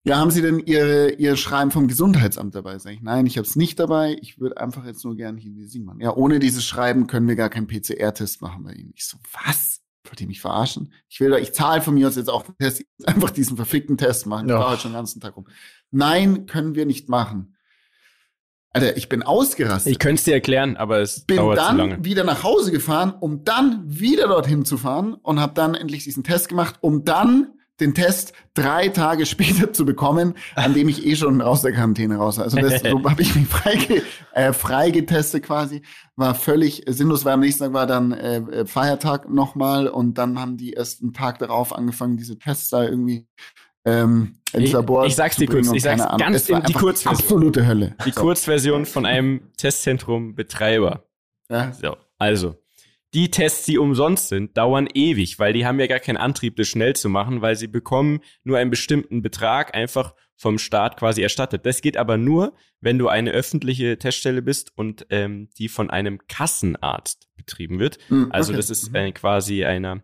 Ja, haben Sie denn Ihre, Ihr Schreiben vom Gesundheitsamt dabei? Sag ich, nein, ich habe es nicht dabei. Ich würde einfach jetzt nur gerne hier die machen. Ja, ohne dieses Schreiben können wir gar keinen PCR-Test machen bei Ihnen. Ich so, was? Wollt ihr mich verarschen? Ich will, ich zahle von mir aus jetzt auch den Test, einfach diesen verfickten Test machen. Ich ja. heute schon den ganzen Tag rum. Nein, können wir nicht machen. Alter, ich bin ausgerastet. Ich könnte es dir erklären, aber es bin dauert dann zu lange. wieder nach Hause gefahren, um dann wieder dorthin zu fahren und habe dann endlich diesen Test gemacht, um dann den Test drei Tage später zu bekommen, an dem ich eh schon aus der Quarantäne raus war. Also das, so habe ich mich frei, äh, frei getestet quasi. War völlig sinnlos, weil am nächsten Tag war dann äh, äh Feiertag nochmal und dann haben die erst einen Tag darauf angefangen, diese Tests da irgendwie ähm, ins Labor Ich, ich sag's dir kurz, ich sag's Ahnung. ganz in die Kurzversion. Absolute Hölle. Die so. Kurzversion von einem Testzentrum-Betreiber. Ja. So, also die Tests, die umsonst sind, dauern ewig, weil die haben ja gar keinen Antrieb, das schnell zu machen, weil sie bekommen nur einen bestimmten Betrag einfach vom Staat quasi erstattet. Das geht aber nur, wenn du eine öffentliche Teststelle bist und ähm, die von einem Kassenarzt betrieben wird. Mhm, also das ist äh, quasi einer,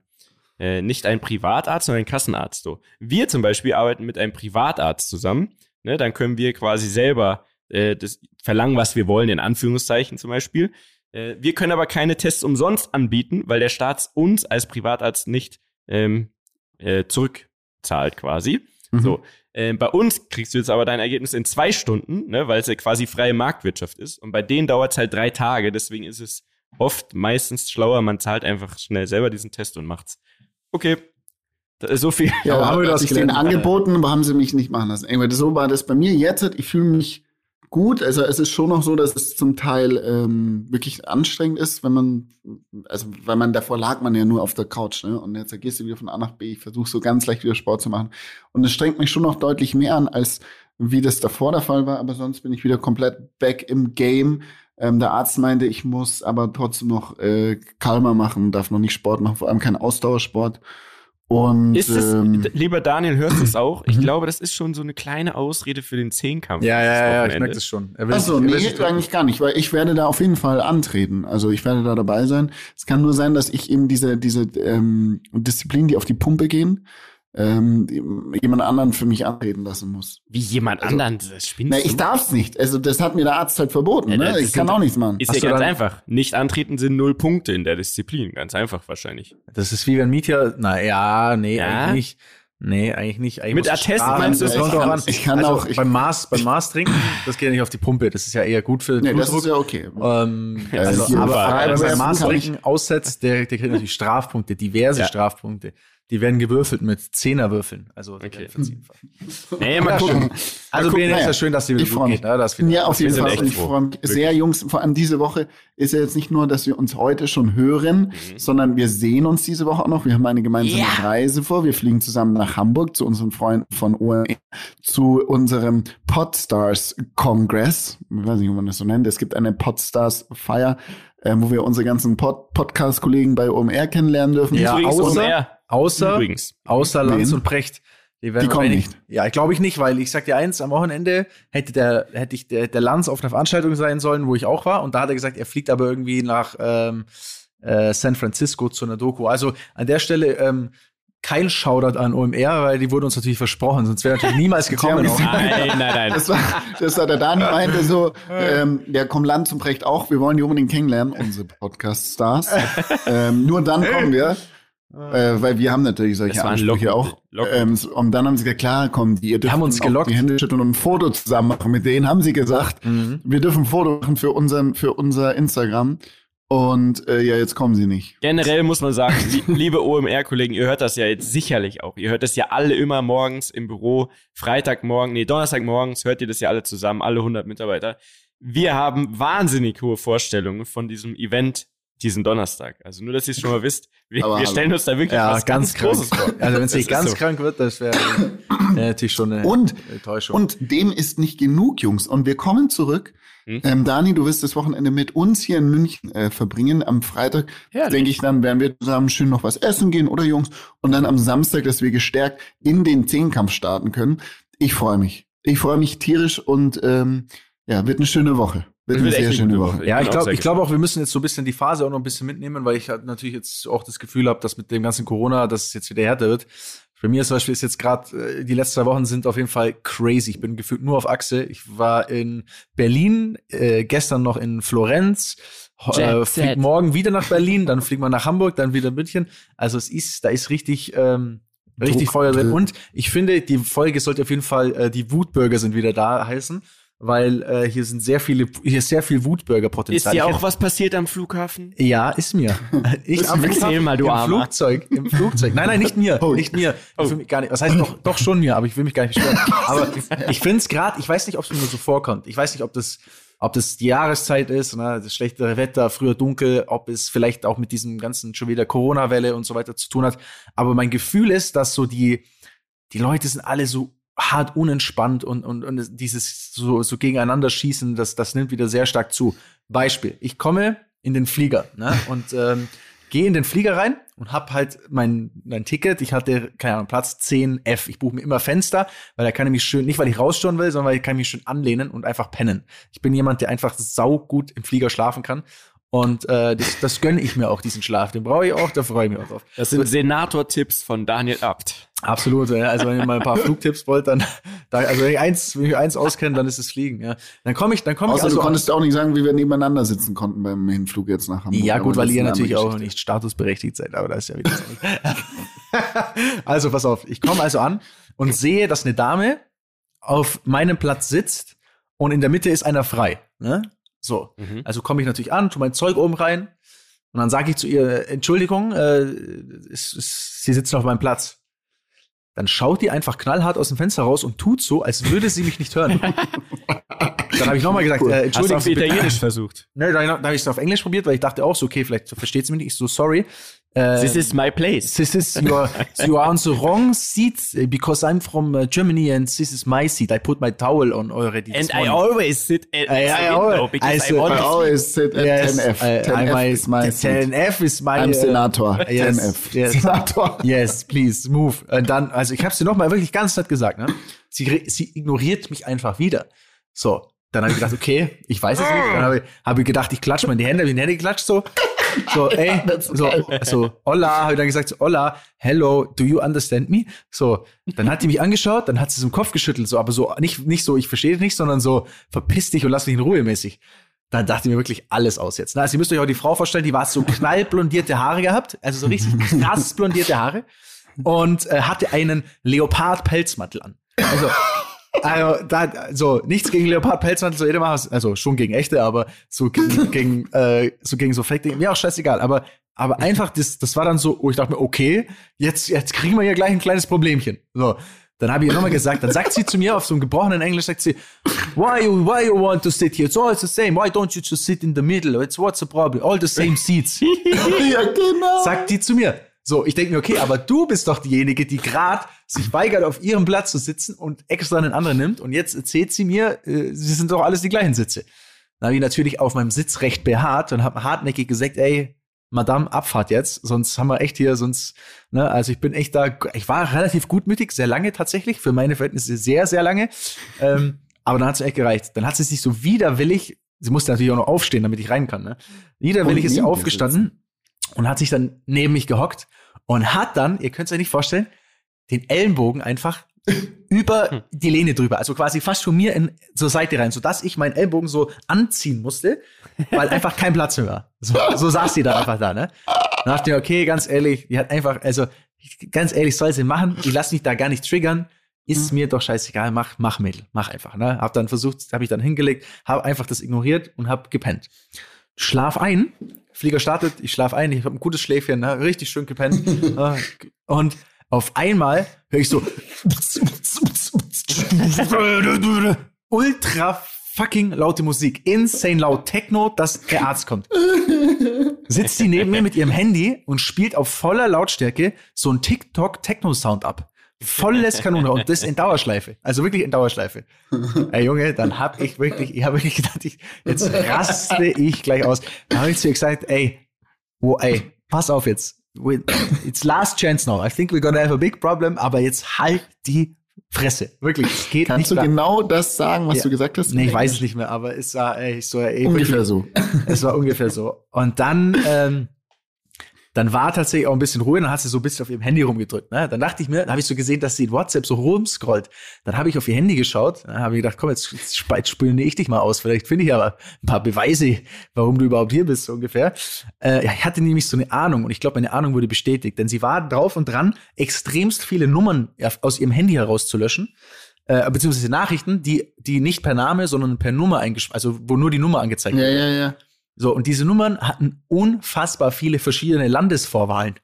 äh, nicht ein Privatarzt, sondern ein Kassenarzt. So. Wir zum Beispiel arbeiten mit einem Privatarzt zusammen. Ne, dann können wir quasi selber äh, das verlangen, was wir wollen, in Anführungszeichen zum Beispiel. Äh, wir können aber keine Tests umsonst anbieten, weil der Staat uns als Privatarzt nicht ähm, äh, zurückzahlt quasi. Mhm. So. Äh, bei uns kriegst du jetzt aber dein Ergebnis in zwei Stunden, ne, weil es ja quasi freie Marktwirtschaft ist. Und bei denen dauert es halt drei Tage. Deswegen ist es oft meistens schlauer, man zahlt einfach schnell selber diesen Test und macht's. Okay. So viel. Ja, aber haben wir das ich den angeboten, aber haben sie mich nicht machen lassen. Irgendwie, so war das bei mir jetzt. Ich fühle mich gut. Also es ist schon noch so, dass es zum Teil ähm, wirklich anstrengend ist, wenn man, also weil man davor lag man ja nur auf der Couch, ne? Und jetzt gehst du wieder von A nach B. Ich versuche so ganz leicht wieder Sport zu machen. Und es strengt mich schon noch deutlich mehr an, als wie das davor der Fall war. Aber sonst bin ich wieder komplett back im Game. Ähm, der Arzt meinte, ich muss aber trotzdem noch äh, kalmer machen, darf noch nicht Sport machen, vor allem kein Ausdauersport. Und Ist es, ähm, lieber Daniel, hörst du es auch? Ich Mhm. glaube, das ist schon so eine kleine Ausrede für den Zehnkampf. Ja, ja, ja, ich merke das schon. Achso, nee, eigentlich gar nicht, weil ich werde da auf jeden Fall antreten. Also ich werde da dabei sein. Es kann nur sein, dass ich eben diese, diese ähm, Disziplinen, die auf die Pumpe gehen, ähm, jemand anderen für mich antreten lassen muss. Wie jemand Also- anderen, das Na, ich darf's nicht. Also das hat mir der Arzt halt verboten. Ja, ne? das Ich kann auch nichts machen. Ist Hast ja ganz dann- einfach. Nicht antreten sind null Punkte in der Disziplin. Ganz einfach wahrscheinlich. Das ist wie wenn Mietja, na ja, nee, Ja? eigentlich nicht. Nee, eigentlich nicht. Eigentlich Mit Attest meinst du, das es kommt kann- an. ich kann also auch- ich- beim Maß, beim Maß trinken, das geht ja nicht auf die Pumpe. Das ist ja eher gut für den Nee, das Blutdruck. ist ja okay. Ähm, also, das aber, aber Das wenn ist man Maß trinken aussetzt, der, der kriegt natürlich Strafpunkte, diverse Ja. Strafpunkte. Die werden gewürfelt mit Zehnerwürfeln. Also, Okay. Nee, mal Ja, gucken. schön. Also, gucken, Bene, ist ja schön, dass die wieder Ich gut geht. Ne? Das wieder, Ja, auf wir jeden sind Fall. ich froh. freue mich sehr, Jungs. Vor allem diese Woche ist ja jetzt nicht nur, dass wir uns heute schon hören, Mhm. sondern wir sehen uns diese Woche auch noch. Wir haben eine gemeinsame Reise vor. Wir fliegen zusammen nach Hamburg zu unseren Freunden von OME, zu unserem Podstars Congress. Ich weiß nicht, wie man das so nennt. Es gibt eine Podstars Feier, äh, wo wir unsere ganzen Pod Podcast-Kollegen bei OMR kennenlernen dürfen. Ja, außer- OMR. Außer, Übrigens. außer Lanz Wen? und Precht. werden Die kommen nicht. Ja, ich glaube ich nicht, weil ich sag dir eins, am Wochenende hätte der, hätte ich der, der Lanz auf einer Veranstaltung sein sollen, wo ich auch war. Und da hat er gesagt, er fliegt aber irgendwie nach ähm, äh, San Francisco zu einer Doku. Also an der Stelle ähm, kein Shoutout an OMR, weil die wurden uns natürlich versprochen, sonst wäre natürlich niemals gekommen. Nein, nein, nein. Das war, das war der Dani meinte so, ähm, der kommt Land zum Precht auch, wir wollen die unbedingt kennenlernen, unsere Podcast-Stars. ähm, nur dann kommen wir, äh, weil wir haben natürlich solche Ansprüche Locken- auch. Locken. Ähm, und dann haben sie gesagt, klar, komm, die, ihr dürft haben uns gelockt. die Hände schütteln und ein Foto zusammen machen. Mit denen haben sie gesagt, Mhm. wir dürfen ein Foto machen für, unseren, für unser Instagram. Und äh, ja, jetzt kommen sie nicht. Generell muss man sagen, li- liebe OMR-Kollegen, ihr hört das ja jetzt sicherlich auch. Ihr hört das ja alle immer morgens im Büro. Freitagmorgen, nee, Donnerstagmorgens hört ihr das ja alle zusammen, alle 100 Mitarbeiter. Wir haben wahnsinnig hohe Vorstellungen von diesem Event diesen Donnerstag. Also nur, dass ihr es schon mal wisst. Wir, wir stellen uns da wirklich Ja, was ganz, krank. Großes vor. Also wenn es nicht ganz so. krank wird, das wäre äh, natürlich schon eine Und Enttäuschung. Und dem ist nicht genug, Jungs. Und wir kommen zurück. Hm? Ähm, Dani, du wirst das Wochenende mit uns hier in München äh, verbringen. Am Freitag, denke ich, dann werden wir zusammen schön noch was essen gehen, oder Jungs? Und dann am Samstag, dass wir gestärkt in den Zehnkampf starten können. Ich freue mich. Ich freue mich tierisch und ähm, ja, wird eine schöne Woche. Wird eine sehr schöne Woche. Ja, ich glaube ich glaube auch, wir müssen jetzt so ein bisschen die Phase auch noch ein bisschen mitnehmen, weil ich halt natürlich jetzt auch das Gefühl habe, dass mit dem ganzen Corona, dass es jetzt wieder härter wird. Bei mir zum Beispiel ist jetzt gerade, äh, die letzten zwei Wochen sind auf jeden Fall crazy. Ich bin gefühlt nur auf Achse. Ich war in Berlin, äh, gestern noch in Florenz, äh, fliegt morgen wieder nach Berlin, dann fliegt man nach Hamburg, dann wieder München. Also es ist, da ist richtig, ähm, richtig Druck Feuer drin. Und ich finde, die Folge sollte auf jeden Fall, äh, die Wutburger sind wieder da heißen. Weil äh, hier sind sehr viele, hier ist sehr viel Ist Wutburger-Potenzial. dir auch was passiert am Flughafen? ja, ist mir. Ich Ist am Flughafen, mal, du im Armer. Flugzeug, im Flugzeug. Nein, nein, nicht mir, Oh. nicht mir. Oh. Ich will mich gar nicht. Was heißt doch, doch schon mir, aber ich will mich gar nicht beschweren. Aber ich finde es gerade, ich weiß nicht, ob es mir nur so vorkommt. Ich weiß nicht, ob das, ob das die Jahreszeit ist, ne, das schlechtere Wetter, früher dunkel, ob es vielleicht auch mit diesem ganzen schon wieder Corona-Welle und so weiter zu tun hat. Aber mein Gefühl ist, dass so die, die Leute sind alle so hart unentspannt und, und, und dieses so, so gegeneinander schießen, das, das nimmt wieder sehr stark zu. Beispiel, ich komme in den Flieger ne, und ähm, gehe in den Flieger rein und hab halt mein, mein Ticket. Ich hatte, keine Ahnung, Platz 10F. Ich buche mir immer Fenster, weil da kann ich mich schön, nicht weil ich rausschauen will, sondern weil ich kann mich schön anlehnen und einfach pennen. Ich bin jemand, der einfach saugut im Flieger schlafen kann. Und äh, das, das gönne ich mir auch, diesen Schlaf. Den brauche ich auch, da freue ich mich auch drauf. Das sind Senator-Tipps von Daniel Abt. Absolut, ja. also wenn ihr mal ein paar Flugtipps wollt, dann, da, also wenn ich eins, wenn ich eins auskenne, dann ist es Fliegen, ja. Dann komme ich, dann komme ich Außer also du konntest auch nicht sagen, wie wir nebeneinander sitzen konnten beim Hinflug jetzt nach Hamburg. Ja, gut, weil ihr natürlich auch nicht statusberechtigt seid, aber das ist ja wieder so. also, pass auf, ich komme also an und sehe, dass eine Dame auf meinem Platz sitzt und in der Mitte ist einer frei. Ne? So. Mhm. Also komme ich natürlich an, tu mein Zeug oben rein und dann sage ich zu ihr, Entschuldigung, äh, es, es, Sie sitzen auf meinem Platz. Dann schaut die einfach knallhart aus dem Fenster raus und tut so, als würde sie mich nicht hören. dann habe ich nochmal gesagt, cool. äh, Entschuldigung. Hast du auf Italienisch versucht? Ne, dann, dann habe ich es auf Englisch probiert, weil ich dachte auch so, okay, vielleicht versteht sie mich nicht. Ich so, sorry. Äh, this is my place. This is your, you are on the wrong seat because I'm from uh, Germany and this is my seat. I put my towel on already. And I always sit at I, the I window always, because I, I, I always sit at yes, 10F. I, 10F I, is my seat. 10F is my. I'm uh, Senator. Yes, 10F. yes. Senator. Yes, please, move. Und dann, also ich habe sie nochmal wirklich ganz nett gesagt, ne? Sie, sie ignoriert mich einfach wieder. So, dann habe ich gedacht, okay, ich weiß es nicht. Dann habe ich, hab ich gedacht, ich klatsche mal in die Hände, hab in die Hände geklatscht, so. So, ey, so, so, hola, habe ich dann gesagt, so, hola, hello, do you understand me? So, dann hat die mich angeschaut, dann hat sie so den Kopf geschüttelt, so, aber so, nicht, nicht so, ich verstehe dich nicht, sondern so, verpiss dich und lass mich in Ruhe mäßig. Dann dachte ich mir wirklich alles aus jetzt. Na, also ihr müsst euch auch die Frau vorstellen, die war so knallblondierte Haare gehabt, also so richtig krass blondierte Haare und äh, hatte einen Leopard-Pelzmantel an. Also, also da, so nichts gegen Leopard-Pelzmantel, so jeder macht also schon gegen echte, aber so gegen, gegen äh, so gegen so Fake-Dinge, mir auch scheißegal, aber aber einfach das das war dann so, wo ich dachte mir, okay, jetzt jetzt kriegen wir hier gleich ein kleines Problemchen. So, dann habe ich ihr nochmal gesagt, dann sagt sie zu mir auf so einem gebrochenen Englisch, sagt sie, why you, why you want to sit here? It's all the same. Why don't you just sit in the middle? It's what's the problem? All the same seats. ja, genau. Sagt die zu mir. So, ich denke mir, okay, aber du bist doch diejenige, die gerade sich weigert, auf ihrem Platz zu sitzen und extra einen anderen nimmt. Und jetzt erzählt sie mir, äh, sie sind doch alles die gleichen Sitze. Dann habe ich natürlich auf meinem Sitzrecht beharrt und habe hartnäckig gesagt, ey, Madame, Abfahrt jetzt, sonst haben wir echt hier, sonst, ne, also ich bin echt da, ich war relativ gutmütig, sehr lange tatsächlich, für meine Verhältnisse sehr, sehr lange. Ähm, aber dann hat es echt gereicht. Dann hat sie sich so widerwillig, sie musste natürlich auch noch aufstehen, damit ich rein kann, ne? Widerwillig ist sie aufgestanden und hat sich dann neben mich gehockt und hat dann, ihr könnt es euch nicht vorstellen, den Ellenbogen einfach über die Lehne drüber, also quasi fast von mir in zur Seite rein, sodass ich meinen Ellbogen so anziehen musste, weil einfach kein Platz mehr war. So, so saß die da einfach da, ne? Dann dachte ich, okay, ganz ehrlich, die hat einfach, also ganz ehrlich, soll sie machen, ich lass mich da gar nicht triggern, ist mir doch scheißegal, mach, mach Mädel, mach einfach, ne? Hab dann versucht, hab ich dann hingelegt, hab einfach das ignoriert und hab gepennt. Schlaf ein, Flieger startet, ich schlaf ein, ich hab ein gutes Schläfchen, ne? richtig schön gepennt. äh, und auf einmal höre ich so ultra fucking laute Musik, insane laut Techno, dass der Arzt kommt. Sitzt sie neben mir mit ihrem Handy und spielt auf voller Lautstärke so ein TikTok Techno Sound ab. Volles Kanone und das in Dauerschleife. Also wirklich in Dauerschleife. Ey Junge, dann hab ich wirklich, ich habe wirklich gedacht, ich, jetzt raste ich gleich aus. Dann habe ich zu ihr gesagt, ey, wo, ey, pass auf jetzt. It's last chance now. I think we're gonna have a big problem, aber jetzt halt die Fresse. Wirklich, es geht Kannst nicht du genau das sagen, was Ja. du gesagt hast? Nee, ich weiß es nicht mehr, aber es war ey, so ey, Ungefähr wirklich, so. es war ungefähr so. Und dann, ähm, dann war tatsächlich auch ein bisschen Ruhe, dann hat sie so ein bisschen auf ihrem Handy rumgedrückt. Ne? Dann dachte ich mir, dann habe ich so gesehen, dass sie in WhatsApp so rumscrollt. Dann habe ich auf ihr Handy geschaut, dann habe ich gedacht, komm, jetzt, jetzt sp- jetzt spiele ich dich mal aus. Vielleicht finde ich aber ein paar Beweise, warum du überhaupt hier bist, so ungefähr. Äh, ja, ich hatte nämlich so eine Ahnung und ich glaube, meine Ahnung wurde bestätigt, denn sie war drauf und dran, extremst viele Nummern aus ihrem Handy herauszulöschen äh, beziehungsweise Nachrichten, die, die nicht per Name, sondern per Nummer eingeschrieben, also wo nur die Nummer angezeigt Ja, wird. ja, ja. So, und diese Nummern hatten unfassbar viele verschiedene Landesvorwahlen.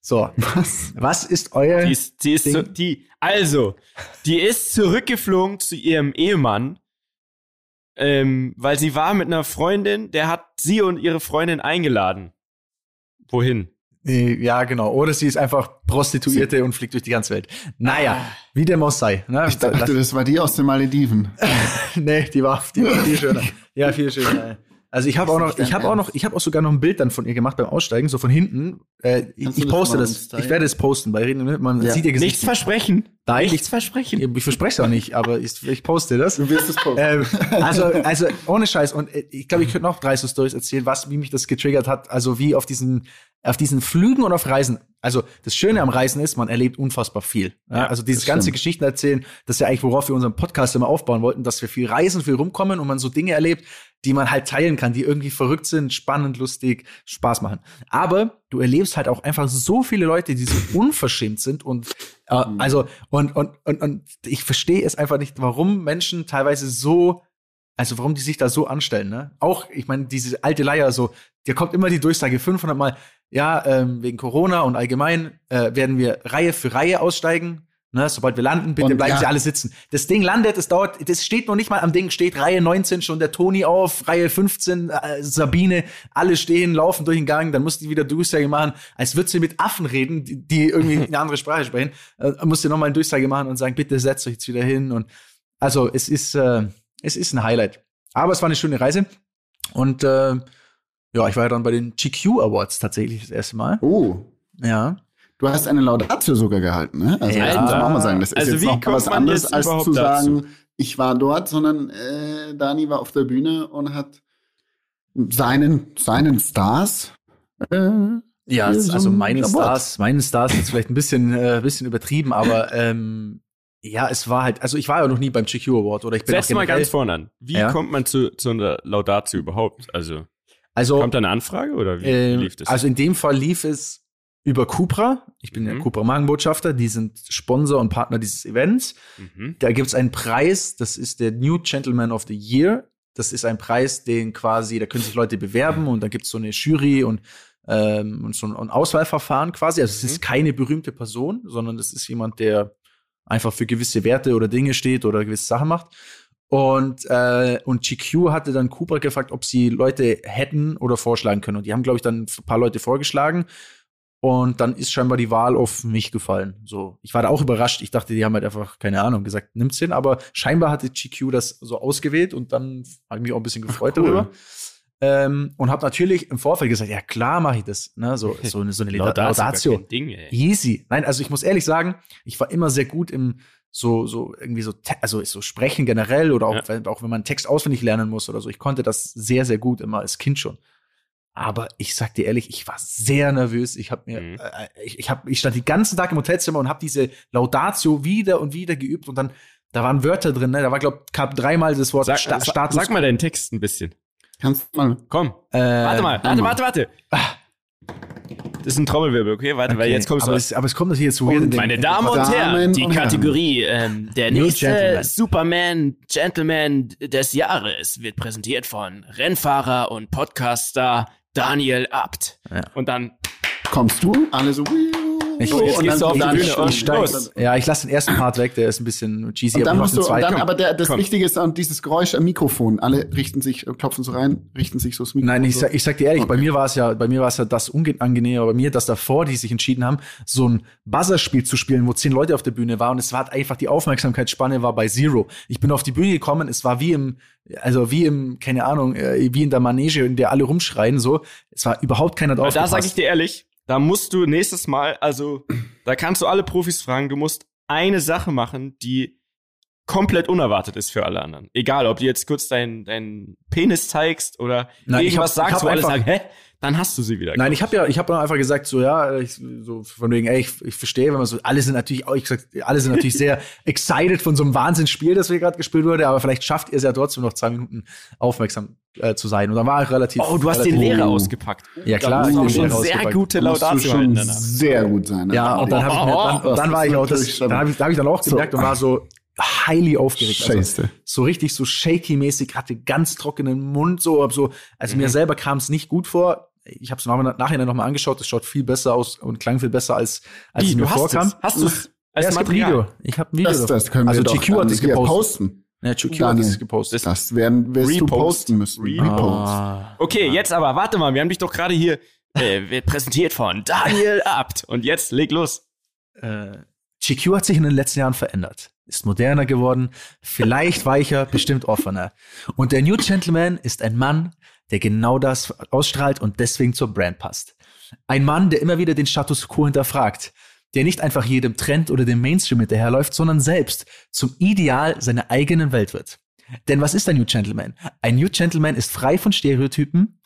So, was, was ist euer Die ist, die ist Ding. so, die, also, die ist zurückgeflogen zu ihrem Ehemann, ähm, weil sie war mit einer Freundin, der hat sie und ihre Freundin eingeladen. Wohin? Ja, genau. Oder sie ist einfach Prostituierte und fliegt durch die ganze Welt. Naja, wie dem auch sei. Ne? Ich dachte, das war die aus den Malediven. nee, die war, die war viel schöner. Ja, viel schöner. Also ich habe auch noch, ich habe auch noch, ich habe auch sogar noch ein Bild dann von ihr gemacht beim Aussteigen, so von hinten. Äh, ich, ich poste das. zeigen? Ich werde es posten, weil reden, man Ja. sieht ihr Gesicht. Nichts versprechen. Nein, Nichts versprechen. ich, ich verspreche es auch nicht, aber ich, ich poste das. Du wirst es posten. ähm, also, also ohne Scheiß. Und äh, ich glaube, ich könnte noch drei so Stories erzählen, was, wie mich das getriggert hat. Also wie auf diesen, auf diesen Flügen und auf Reisen. Also das Schöne am Reisen ist, man erlebt unfassbar viel. Ja, also dieses das ganze stimmt. Geschichten erzählen, das ist ja eigentlich, worauf wir unseren Podcast immer aufbauen wollten, dass wir viel reisen, viel rumkommen und man so Dinge erlebt, die man halt teilen kann, die irgendwie verrückt sind, spannend, lustig, Spaß machen. Aber du erlebst halt auch einfach so viele Leute, die so unverschämt sind und äh, also und, und und und ich verstehe es einfach nicht, warum Menschen teilweise so also warum die sich da so anstellen, ne? Auch, ich meine, diese alte Leier so, dir kommt immer die Durchsage 500 Mal, ja, ähm, wegen Corona und allgemein äh, werden wir Reihe für Reihe aussteigen. Ne, sobald wir landen, bitte Und bleiben ja. Sie alle sitzen. Das Ding landet, es dauert, das steht noch nicht mal am Ding, steht Reihe 19 schon der Toni auf, Reihe 15 äh, Sabine, alle stehen, laufen durch den Gang, dann musst du wieder Durchsage machen, als würdest du mit Affen reden, die, die irgendwie eine andere Sprache sprechen, äh, musst du nochmal eine Durchsage machen und sagen, bitte setzt euch jetzt wieder hin und also es ist, äh, es ist ein Highlight. Aber es war eine schöne Reise und äh, ja, ich war ja dann bei den GQ Awards tatsächlich das erste Mal. Oh, Ja. du hast eine Laudatio sogar gehalten, ne? Also Ja. das muss man auch mal sagen. Das ist Also jetzt wie noch kommt was man anderes, als zu sagen, dazu? ich war dort, sondern äh, Dani war auf der Bühne und hat seinen, seinen Stars äh, Ja, also ein meine Award. Stars, meine Stars ist vielleicht ein bisschen, äh, bisschen übertrieben, aber ähm, ja, es war halt, also ich war ja noch nie beim GQ Award oder ich bin Setz auch mal ganz vorne an. Wie Ja. kommt man zu, zu einer Laudatio überhaupt? Also, also, kommt da eine Anfrage oder wie, ähm, lief das? also in dem Fall lief es über Cupra. Ich bin Mhm. Cupra Markenbotschafter, die sind Sponsor und Partner dieses Events. mhm. Da gibt es einen Preis, das ist der New Gentleman of the Year. Das ist ein Preis, den quasi, da können sich Leute bewerben und da gibt es so eine Jury und, ähm, und so ein, Auswahlverfahren quasi. Also es Mhm. ist keine berühmte Person, sondern es ist jemand, der einfach für gewisse Werte oder Dinge steht oder gewisse Sachen macht. Und, äh, und GQ hatte dann Cooper gefragt, ob sie Leute hätten oder vorschlagen können. Und die haben, glaube ich, dann ein paar Leute vorgeschlagen. Und dann ist scheinbar die Wahl auf mich gefallen. So, ich war da auch überrascht. Ich dachte, die haben halt einfach, keine Ahnung, gesagt, nimm's hin. Aber scheinbar hatte GQ das so ausgewählt und dann habe ich mich auch ein bisschen gefreut cool. darüber. Ähm, und habe natürlich im Vorfeld gesagt, ja klar mache ich das. Ne? So, so eine, so eine Laudatio. Laudatio. Ding. Easy. Nein, also ich muss ehrlich sagen, ich war immer sehr gut im so, so irgendwie so, also so sprechen generell oder auch, Ja. wenn, auch wenn man Text auswendig lernen muss oder so. Ich konnte das sehr, sehr gut immer als Kind schon. Aber ich sag dir ehrlich, ich war sehr nervös. Ich habe mir, Mhm. äh, ich, ich, hab, ich stand den ganzen Tag im Hotelzimmer und habe diese Laudatio wieder und wieder geübt und dann, da waren Wörter drin, ne? Da war, glaub, gab dreimal das Wort Sag, Sta sa- Status. sag mal deinen Text ein bisschen. kannst du mal. Komm, äh, warte mal, warte, mal. warte, warte. Das ist ein Trommelwirbel, okay? Warte, weil okay. jetzt kommst du. aber, es, aber es kommt natürlich jetzt so den- Meine Damen und Herren, die und. Kategorie ähm, der nächste Gentleman. Superman Gentleman des Jahres wird präsentiert von Rennfahrer und Podcaster Daniel Abt. Ja. Und dann Kommst du? Alle so. Ich- so, jetzt und gehst dann- du auf die Bühne und Ich steig, los. ja, ich lasse den ersten Part weg, der ist ein bisschen cheesy, Und dann aber musst du, dann, aber der, das Komm. Wichtige ist dann dieses Geräusch am Mikrofon. Alle richten sich, klopfen so rein, richten sich so das Mikrofon. Nein, ich so. sag, ich sag dir ehrlich, bei Okay. mir war es ja, bei mir war es ja das unangenehme, bei mir, dass davor, die sich entschieden haben, so ein Buzzerspiel zu spielen, wo zehn Leute auf der Bühne waren und es war einfach die Aufmerksamkeitsspanne war bei Zero. Ich bin auf die Bühne gekommen, es war wie im, also wie im, keine Ahnung, äh, wie in der Manege, in der alle rumschreien, so. Es war überhaupt keiner drauf. Da sage ich dir ehrlich, da musst du nächstes Mal, also da kannst du alle Profis fragen, du musst eine Sache machen, die komplett unerwartet ist für alle anderen. Egal, ob du jetzt kurz deinen deinen Penis zeigst oder Nein, ich irgendwas hab- sagst, hab wo alle einfach- sagen, hä? Dann hast du sie wieder. Nein, ich habe ja, ich habe einfach gesagt, so ja, ich, so von wegen, ey, ich, ich verstehe, wenn man so, alle sind natürlich, auch, ich gesagt, alle sind natürlich sehr excited von so einem Wahnsinnsspiel, das wir gerade gespielt wurde, aber vielleicht schafft ihr es ja trotzdem noch zwei Minuten aufmerksam äh, zu sein. Und dann war ich relativ. Oh, du hast relativ, den Lehrer Oh. ausgepackt. Ja, klar, ich hab schon sehr gute Da musst du Laudatio schon sehr gut sein. Ja, und dann habe ich mir, dann, dann war ich auch das, dann habe ich, da hab ich dann auch So. gemerkt und war so highly aufgeregt. Also, Scheiße. so richtig so shaky-mäßig, hatte ganz trockenen Mund, so, hab so, also Mhm. mir selber kam es nicht gut vor. Ich habe es nachher nochmal angeschaut, es schaut viel besser aus und klang viel besser als, als Wie, es mir du hast vorkam. es? Hast du es Ja, als es gibt ein Material? Video. Ich habe ein Video. Das, das können wir also doch GQ hat es gepostet. posten. Ja, GQ hat Daniel. es gepostet. Das werden wirst du Repost. posten müssen. Repost. Ah. Okay, jetzt aber, warte mal, wir haben dich doch gerade hier äh, präsentiert von Daniel Abt. Und jetzt leg los. äh, GQ hat sich in den letzten Jahren verändert. Ist moderner geworden, vielleicht weicher, bestimmt offener. Und der New Gentleman ist ein Mann, der genau das ausstrahlt und deswegen zur Brand passt. Ein Mann, der immer wieder den Status quo hinterfragt, der nicht einfach jedem Trend oder dem Mainstream hinterherläuft, sondern selbst zum Ideal seiner eigenen Welt wird. Denn was ist ein New Gentleman? Ein New Gentleman ist frei von Stereotypen,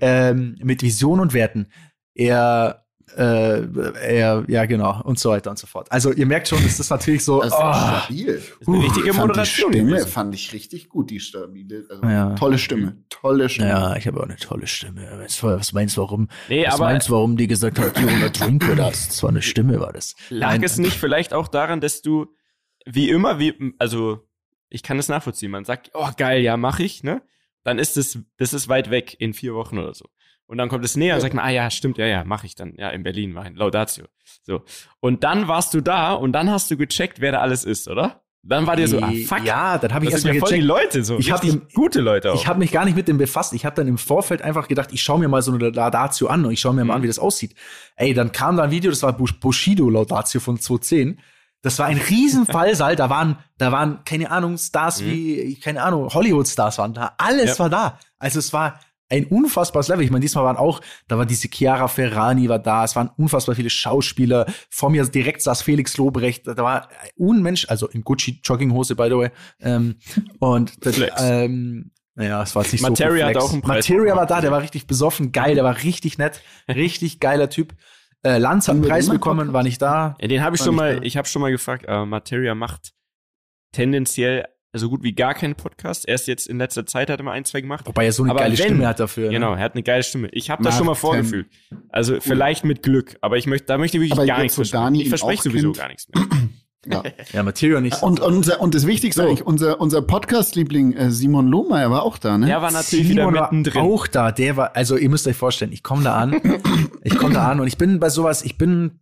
ähm, mit Vision und Werten. Er, äh, er, ja genau, und so weiter und so fort. Also ihr merkt schon, es ist natürlich so, Das ist oh, stabil. ist eine richtige fand Moderation Die Stimme fand ich richtig gut, die stabile. Also, Ja. Tolle Stimme. Tolle Stimme. ja, ich habe auch eine tolle Stimme. Was, meinst du, warum? Nee, was aber- meinst du, warum die gesagt hat, you wanna drink with us? Das war eine Stimme, war das. Lag Nein, es nicht vielleicht auch daran, dass du wie immer, wie, also ich kann es nachvollziehen, man sagt, oh geil, ja, mach ich, ne? Dann ist es, das ist weit weg in vier Wochen oder so. Und dann kommt es näher und sagt man, ah ja, stimmt, ja, ja, mache ich dann. Ja, in Berlin mein Laudatio. So. Und dann warst du da und dann hast du gecheckt, wer da alles ist, oder? Dann war dir so, ah, fuck. Ja, dann habe ich erstmal voll die Leute, so ich hab gute Leute auch. Ich habe mich gar nicht mit dem befasst. Ich habe dann im Vorfeld einfach gedacht, ich schaue mir mal so eine Laudatio an und ich schaue mir mhm. mal an, wie das aussieht. Ey, dann kam da ein Video, das war Bushido Laudatio von 2010. Das war ein riesen Fallsaal. Da waren, da waren, keine Ahnung, Stars mhm. wie, keine Ahnung, Hollywood-Stars waren da. Alles ja. war da. Also es war ein unfassbares Level. Ich meine, diesmal waren auch, da war diese Chiara Ferrani war da, es waren unfassbar viele Schauspieler. Vor mir direkt saß Felix Lobrecht, da war Unmensch, also in Gucci Jogginghose, by the way. Ähm, und das, ähm, naja, es war nicht Materia so hat auch einen Preis Materia war da, der war richtig besoffen, geil, der war richtig nett, richtig geiler Typ. Äh, Lanz hat einen Preis bekommen, war nicht da. Ja, den habe ich schon mal, da. ich habe schon mal gefragt, äh, Materia macht tendenziell so gut wie gar keinen Podcast. Erst jetzt in letzter Zeit hat er mal ein, zwei gemacht. Wobei er so eine aber geile wenn, Stimme hat dafür. Ne? Genau, er hat eine geile Stimme. Ich habe das schon mal vorgefühlt. Also vielleicht mit Glück, aber ich möchte, da möchte ich wirklich aber gar nichts versprechen. Ich verspreche sowieso kennt. gar nichts mehr. Ja, ja Material nicht. Und, und, unser, und das Wichtigste so. eigentlich, unser, unser Podcast-Liebling äh, Simon Lohmeier war auch da, ne? Der war natürlich Simon wieder mittendrin. War auch da, der war, also ihr müsst euch vorstellen, ich komme da an, ich komme da an und ich bin bei sowas, ich bin,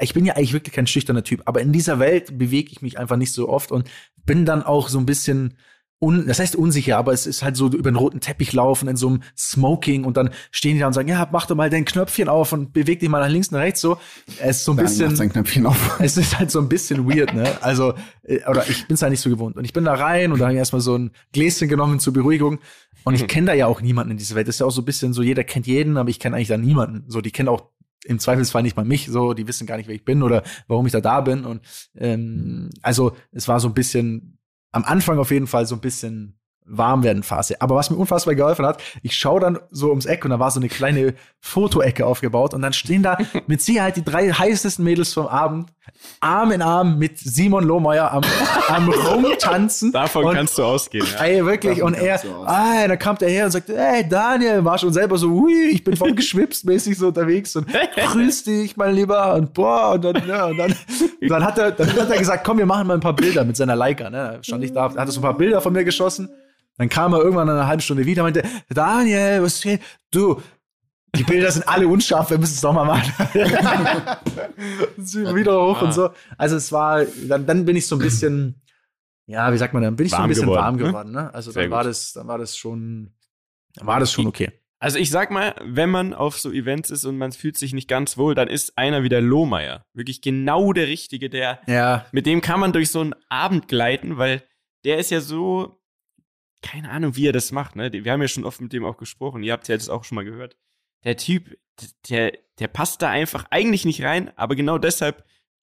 ich bin ja eigentlich wirklich kein schüchterner Typ, aber in dieser Welt bewege ich mich einfach nicht so oft und bin dann auch so ein bisschen, un, das heißt unsicher, aber es ist halt so über den roten Teppich laufen in so einem Smoking und dann stehen die da und sagen, ja, mach doch mal dein Knöpfchen auf und beweg dich mal nach links und rechts so. Es ist so ein dann bisschen. Sein Knöpfchen auf. Es ist halt so ein bisschen weird, ne? Also, äh, oder ich bin es halt nicht so gewohnt. Und ich bin da rein und da habe ich erstmal so ein Gläschen genommen zur Beruhigung. Und ich kenne da ja auch niemanden in dieser Welt. Das ist ja auch so ein bisschen so, jeder kennt jeden, aber ich kenne eigentlich da niemanden. So, die kennen auch im Zweifelsfall nicht mal mich, so, die wissen gar nicht, wer ich bin oder warum ich da da bin. Und ähm, also es war so ein bisschen am Anfang auf jeden Fall so ein bisschen warm werden Phase. Aber was mir unfassbar geholfen hat, ich schaue dann so ums Eck und da war so eine kleine Fotoecke aufgebaut und dann stehen da mit Sicherheit die drei heißesten Mädels vom Abend Arm in Arm mit Simon Lohmeier am, am Rumtanzen. Davon und, kannst du ausgehen. Ja. Ey, wirklich. Davon und er, ah, dann kam der her und sagte, ey, Daniel, war schon selber so, ui, ich bin voll geschwipst mäßig so unterwegs und grüß dich, mein Lieber. Und boah, und dann, ja, und dann, und dann hat er, dann hat er gesagt, komm, wir machen mal ein paar Bilder mit seiner Leica, ne? Stand ich da, hat er so ein paar Bilder von mir geschossen. Dann kam er irgendwann eine halbe Stunde wieder und meinte, Daniel, was geht? Du, die Bilder sind alle unscharf, wir müssen es nochmal machen. wieder hoch ah. und so. Also es war, dann, dann bin ich so ein bisschen, ja, wie sagt man, dann bin ich warm so ein bisschen geworden, warm ne? geworden. Ne? Also dann war das, dann war das schon, dann war das schon okay. Also ich sag mal, wenn man auf so Events ist und man fühlt sich nicht ganz wohl, dann ist einer wie der Lohmeier. Wirklich genau der Richtige, der, ja. mit dem kann man durch so einen Abend gleiten, weil der ist ja so, keine Ahnung, wie er das macht, ne? Wir haben ja schon oft mit dem auch gesprochen. Ihr habt ja das auch schon mal gehört. Der Typ, der, der passt da einfach eigentlich nicht rein, aber genau deshalb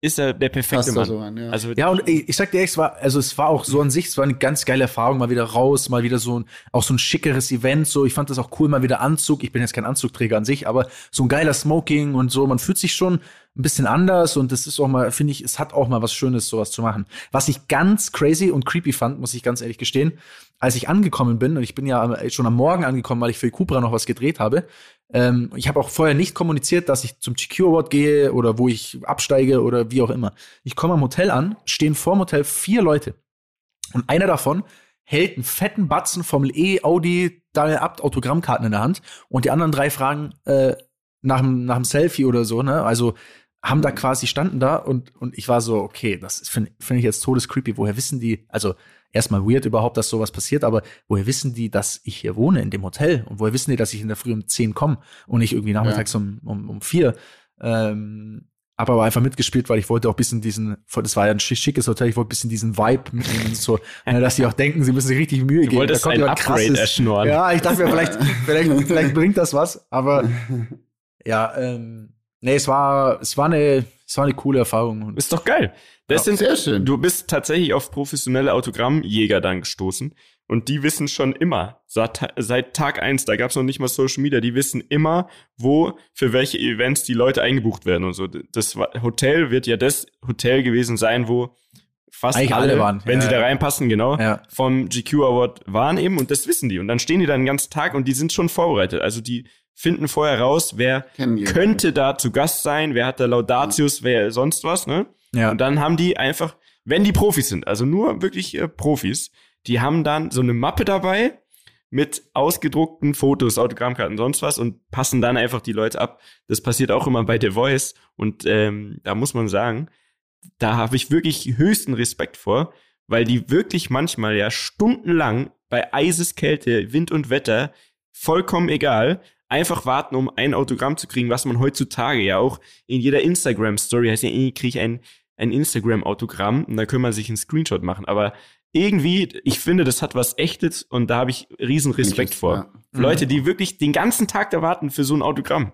ist er der perfekte Mann. So an, ja. Also, ja, und ich, ich sag dir, es war, also es war auch so an sich, es war eine ganz geile Erfahrung, mal wieder raus, mal wieder so ein, auch so ein schickeres Event, so, ich fand das auch cool, mal wieder Anzug, ich bin jetzt kein Anzugträger an sich, aber so ein geiler Smoking und so, man fühlt sich schon ein bisschen anders und das ist auch mal, finde ich, es hat auch mal was Schönes, sowas zu machen. Was ich ganz crazy und creepy fand, muss ich ganz ehrlich gestehen, als ich angekommen bin, und ich bin ja schon am Morgen angekommen, weil ich für Cupra noch was gedreht habe, ähm, ich habe auch vorher nicht kommuniziert, dass ich zum GQ Award gehe oder wo ich absteige oder wie auch immer. Ich komme am Hotel an, stehen vor dem Hotel vier Leute. Und einer davon hält einen fetten Batzen vom E, Audi, Daniel Abt Autogrammkarten in der Hand und die anderen drei fragen äh, nach dem nach dem Selfie oder so, ne? Also haben da quasi standen da und und ich war so, okay, das finde find ich jetzt todescreepy. Woher wissen die? Also erstmal weird überhaupt, dass sowas passiert, aber woher wissen die, dass ich hier wohne in dem Hotel? Und woher wissen die, dass ich in der Früh um zehn komme und nicht irgendwie nachmittags ja. um, um, um vier? Ähm, habe aber einfach mitgespielt, weil ich wollte auch ein bisschen diesen, das war ja ein schickes Hotel, ich wollte ein bisschen diesen Vibe mitnehmen, so, ne, dass die auch denken, sie müssen sich richtig Mühe geben. Du wolltest da kommt ein Upgrade erschnorren. Ja, ich dachte mir, vielleicht, vielleicht, vielleicht bringt das was, aber ja, ähm, nee, es war, es war eine, es war eine coole Erfahrung. Ist doch geil. Das ja, sind, sehr schön. Du bist tatsächlich auf professionelle Autogrammjäger dann gestoßen. Und die wissen schon immer, seit, seit Tag eins, da gab's noch nicht mal Social Media, die wissen immer, wo für welche Events die Leute eingebucht werden und so. Das Hotel wird ja das Hotel gewesen sein, wo fast alle, alle, waren, wenn ja, sie da reinpassen, genau, ja. vom GQ Award waren eben und das wissen die. Und dann stehen die da den ganzen Tag und die sind schon vorbereitet. Also die finden vorher raus, wer könnte da zu Gast sein, wer hat da Laudatius, wer sonst was, ne? Ja. Und dann haben die einfach, wenn die Profis sind, also nur wirklich äh, Profis, die haben dann so eine Mappe dabei mit ausgedruckten Fotos, Autogrammkarten, sonst was und passen dann einfach die Leute ab. Das passiert auch immer bei The Voice und ähm, da muss man sagen, da habe ich wirklich höchsten Respekt vor, weil die wirklich manchmal ja stundenlang bei Eiseskälte, Wind und Wetter, vollkommen egal, einfach warten, um ein Autogramm zu kriegen, was man heutzutage ja auch in jeder Instagram-Story heißt ja, ich kriege ein, ein Instagram-Autogramm und dann kann man sich einen Screenshot machen. Aber irgendwie, ich finde, das hat was Echtes und da habe ich riesen Respekt vor. Ja. Leute, die wirklich den ganzen Tag da warten für so ein Autogramm.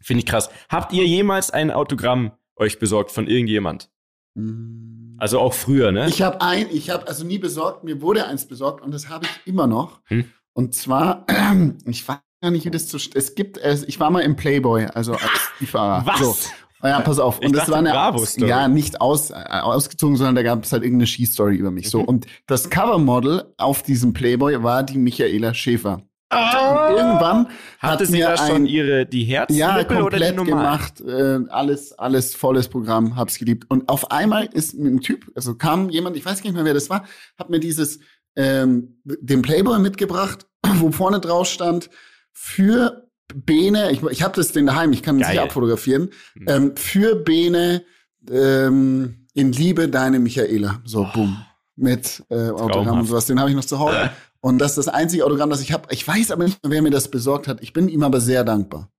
Finde ich krass. Habt ihr jemals ein Autogramm euch besorgt von irgendjemand? Mm. Also auch früher, ne? Ich habe ein, ich habe also nie besorgt, mir wurde eins besorgt und das habe ich immer noch. Hm? Und zwar, ich weiß gar nicht, wie das zu, es gibt, ich war mal im Playboy, also als Fahrer. Was? So. Ja, pass auf. Und ich das war eine, ja, nicht aus, äh, ausgezogen, sondern da gab es halt irgendeine Ski-Story über mich. Mhm. So. Und das Covermodel auf diesem Playboy war die Michaela Schäfer. Oh. Irgendwann hatte sie da schon ihre die Herzen ja komplett gemacht, äh, alles alles volles Programm, hab's geliebt. Und auf einmal ist ein Typ, also kam jemand, ich weiß nicht mehr wer das war, hat mir dieses ähm, den Playboy mitgebracht, wo vorne drauf stand für Bene, ich, ich habe das den daheim, ich kann es nicht abfotografieren, mhm. ähm, für Bene ähm, in Liebe deine Michaela. So, oh. boom. Mit äh, Autogramm und sowas. Den habe ich noch zu Hause. Und das ist das einzige Autogramm, das ich habe. Ich weiß aber nicht mehr, wer mir das besorgt hat. Ich bin ihm aber sehr dankbar.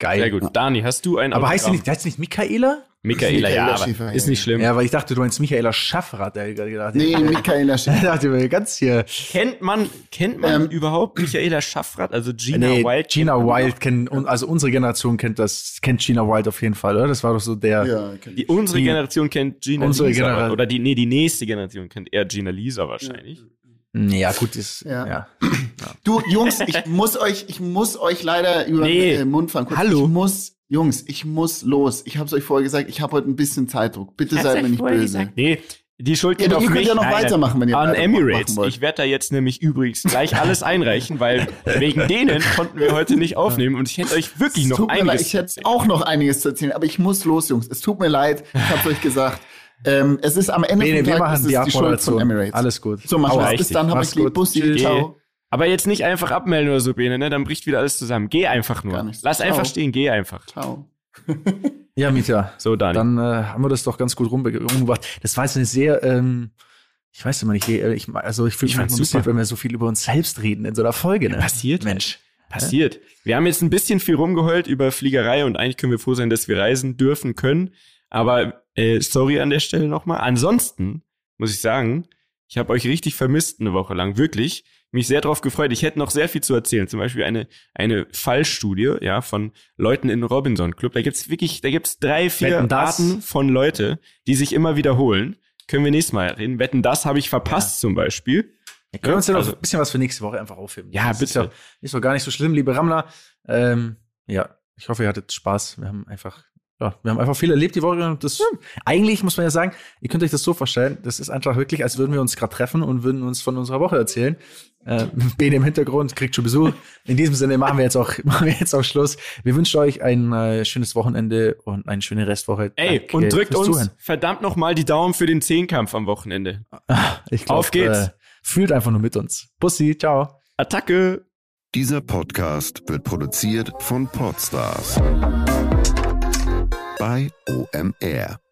Geil. Sehr gut. Ja. Dani, hast du ein Aber Autogramm? heißt sie nicht, heißt nicht Michaela? Michaela, ja, Schäfer, ist nicht schlimm. Ja, weil ich dachte, du meinst Michaela Schaffrath. Gedacht, nee, Michaela Schaffrath. dachte mir ganz hier. Kennt man, kennt man ähm, überhaupt Michaela Schaffrath? Also Gina nee, Wild? Gina Wild kennt, also unsere Generation kennt das, kennt Gina Wild auf jeden Fall, oder? Das war doch so der. Ja, die, unsere die, Generation kennt Gina unsere Lisa. Generation. Oder die, nee, die nächste Generation kennt eher Gina Lisa wahrscheinlich. Ja, gut, ist, ja. ja. Du, Jungs, ich muss euch, ich muss euch leider über nee. den Mund fahren. Hallo. Ich muss Jungs, ich muss los. Ich habe es euch vorher gesagt, ich habe heute ein bisschen Zeitdruck. Bitte seid mir nicht böse. Gesagt. Nee, die Schuld geht ja, auf ihr mich. könnt ja noch Nein, weitermachen, wenn ihr An Emirates. Ich werde da jetzt nämlich übrigens gleich alles einreichen, weil wegen denen konnten wir heute nicht aufnehmen und ich hätte euch wirklich es noch einiges leid, Ich hätte auch noch einiges zu erzählen, aber ich muss los, Jungs. Es tut mir leid. Ich habe euch gesagt. Ähm, es ist am Ende nee, nee, vom Tag, die, die Schuld von Emirates. Alles gut. So, machen wir Bis dann, hab ich lieb. Bussi, ciao. Aber jetzt nicht einfach abmelden oder so, Bene, ne? Dann bricht wieder alles zusammen. Geh einfach nur. Lass ciao. einfach stehen, geh einfach. Ciao ja, Mieter. So, Dani. Dann äh, haben wir das doch ganz gut rumgebracht. Das war jetzt eine sehr, ähm, ich weiß immer nicht, äh, ich, also ich fühle mich ein bisschen, wenn wir so viel über uns selbst reden in so einer Folge. Ne? Ja, passiert, Mensch. Passiert. Ja? Wir haben jetzt ein bisschen viel rumgeheult über Fliegerei und eigentlich können wir froh sein, dass wir reisen dürfen können. Aber äh, sorry an der Stelle nochmal. Ansonsten muss ich sagen, ich habe euch richtig vermisst eine Woche lang, wirklich mich sehr darauf gefreut. Ich hätte noch sehr viel zu erzählen. Zum Beispiel eine, eine Fallstudie, ja, von Leuten in Robinson Club. Da gibt's wirklich, da gibt's drei, vier Arten von Leute, die sich immer wiederholen. Können wir nächstes Mal reden. Wetten, das habe ich verpasst ja. zum Beispiel. Ja, können wir uns ja noch also, ein bisschen was für nächste Woche einfach aufheben. Ja, das bitte. Ist, ja, ist doch gar nicht so schlimm, liebe Rammler. Ähm, ja, ich hoffe, ihr hattet Spaß. Wir haben einfach ja, wir haben einfach viel erlebt die Woche. Das, eigentlich muss man ja sagen, ihr könnt euch das so vorstellen, das ist einfach wirklich, als würden wir uns gerade treffen und würden uns von unserer Woche erzählen. Äh, Bene im Hintergrund kriegt schon Besuch. In diesem Sinne machen wir jetzt auch, machen wir jetzt auch Schluss. Wir wünschen euch ein äh, schönes Wochenende und eine schöne Restwoche. Ey, Danke und drückt uns Zuhören. verdammt nochmal die Daumen für den Zehnkampf am Wochenende. Ich glaub, Auf geht's. Äh, fühlt einfach nur mit uns. Bussi, ciao. Attacke. Dieser Podcast wird produziert von Podstars OMR.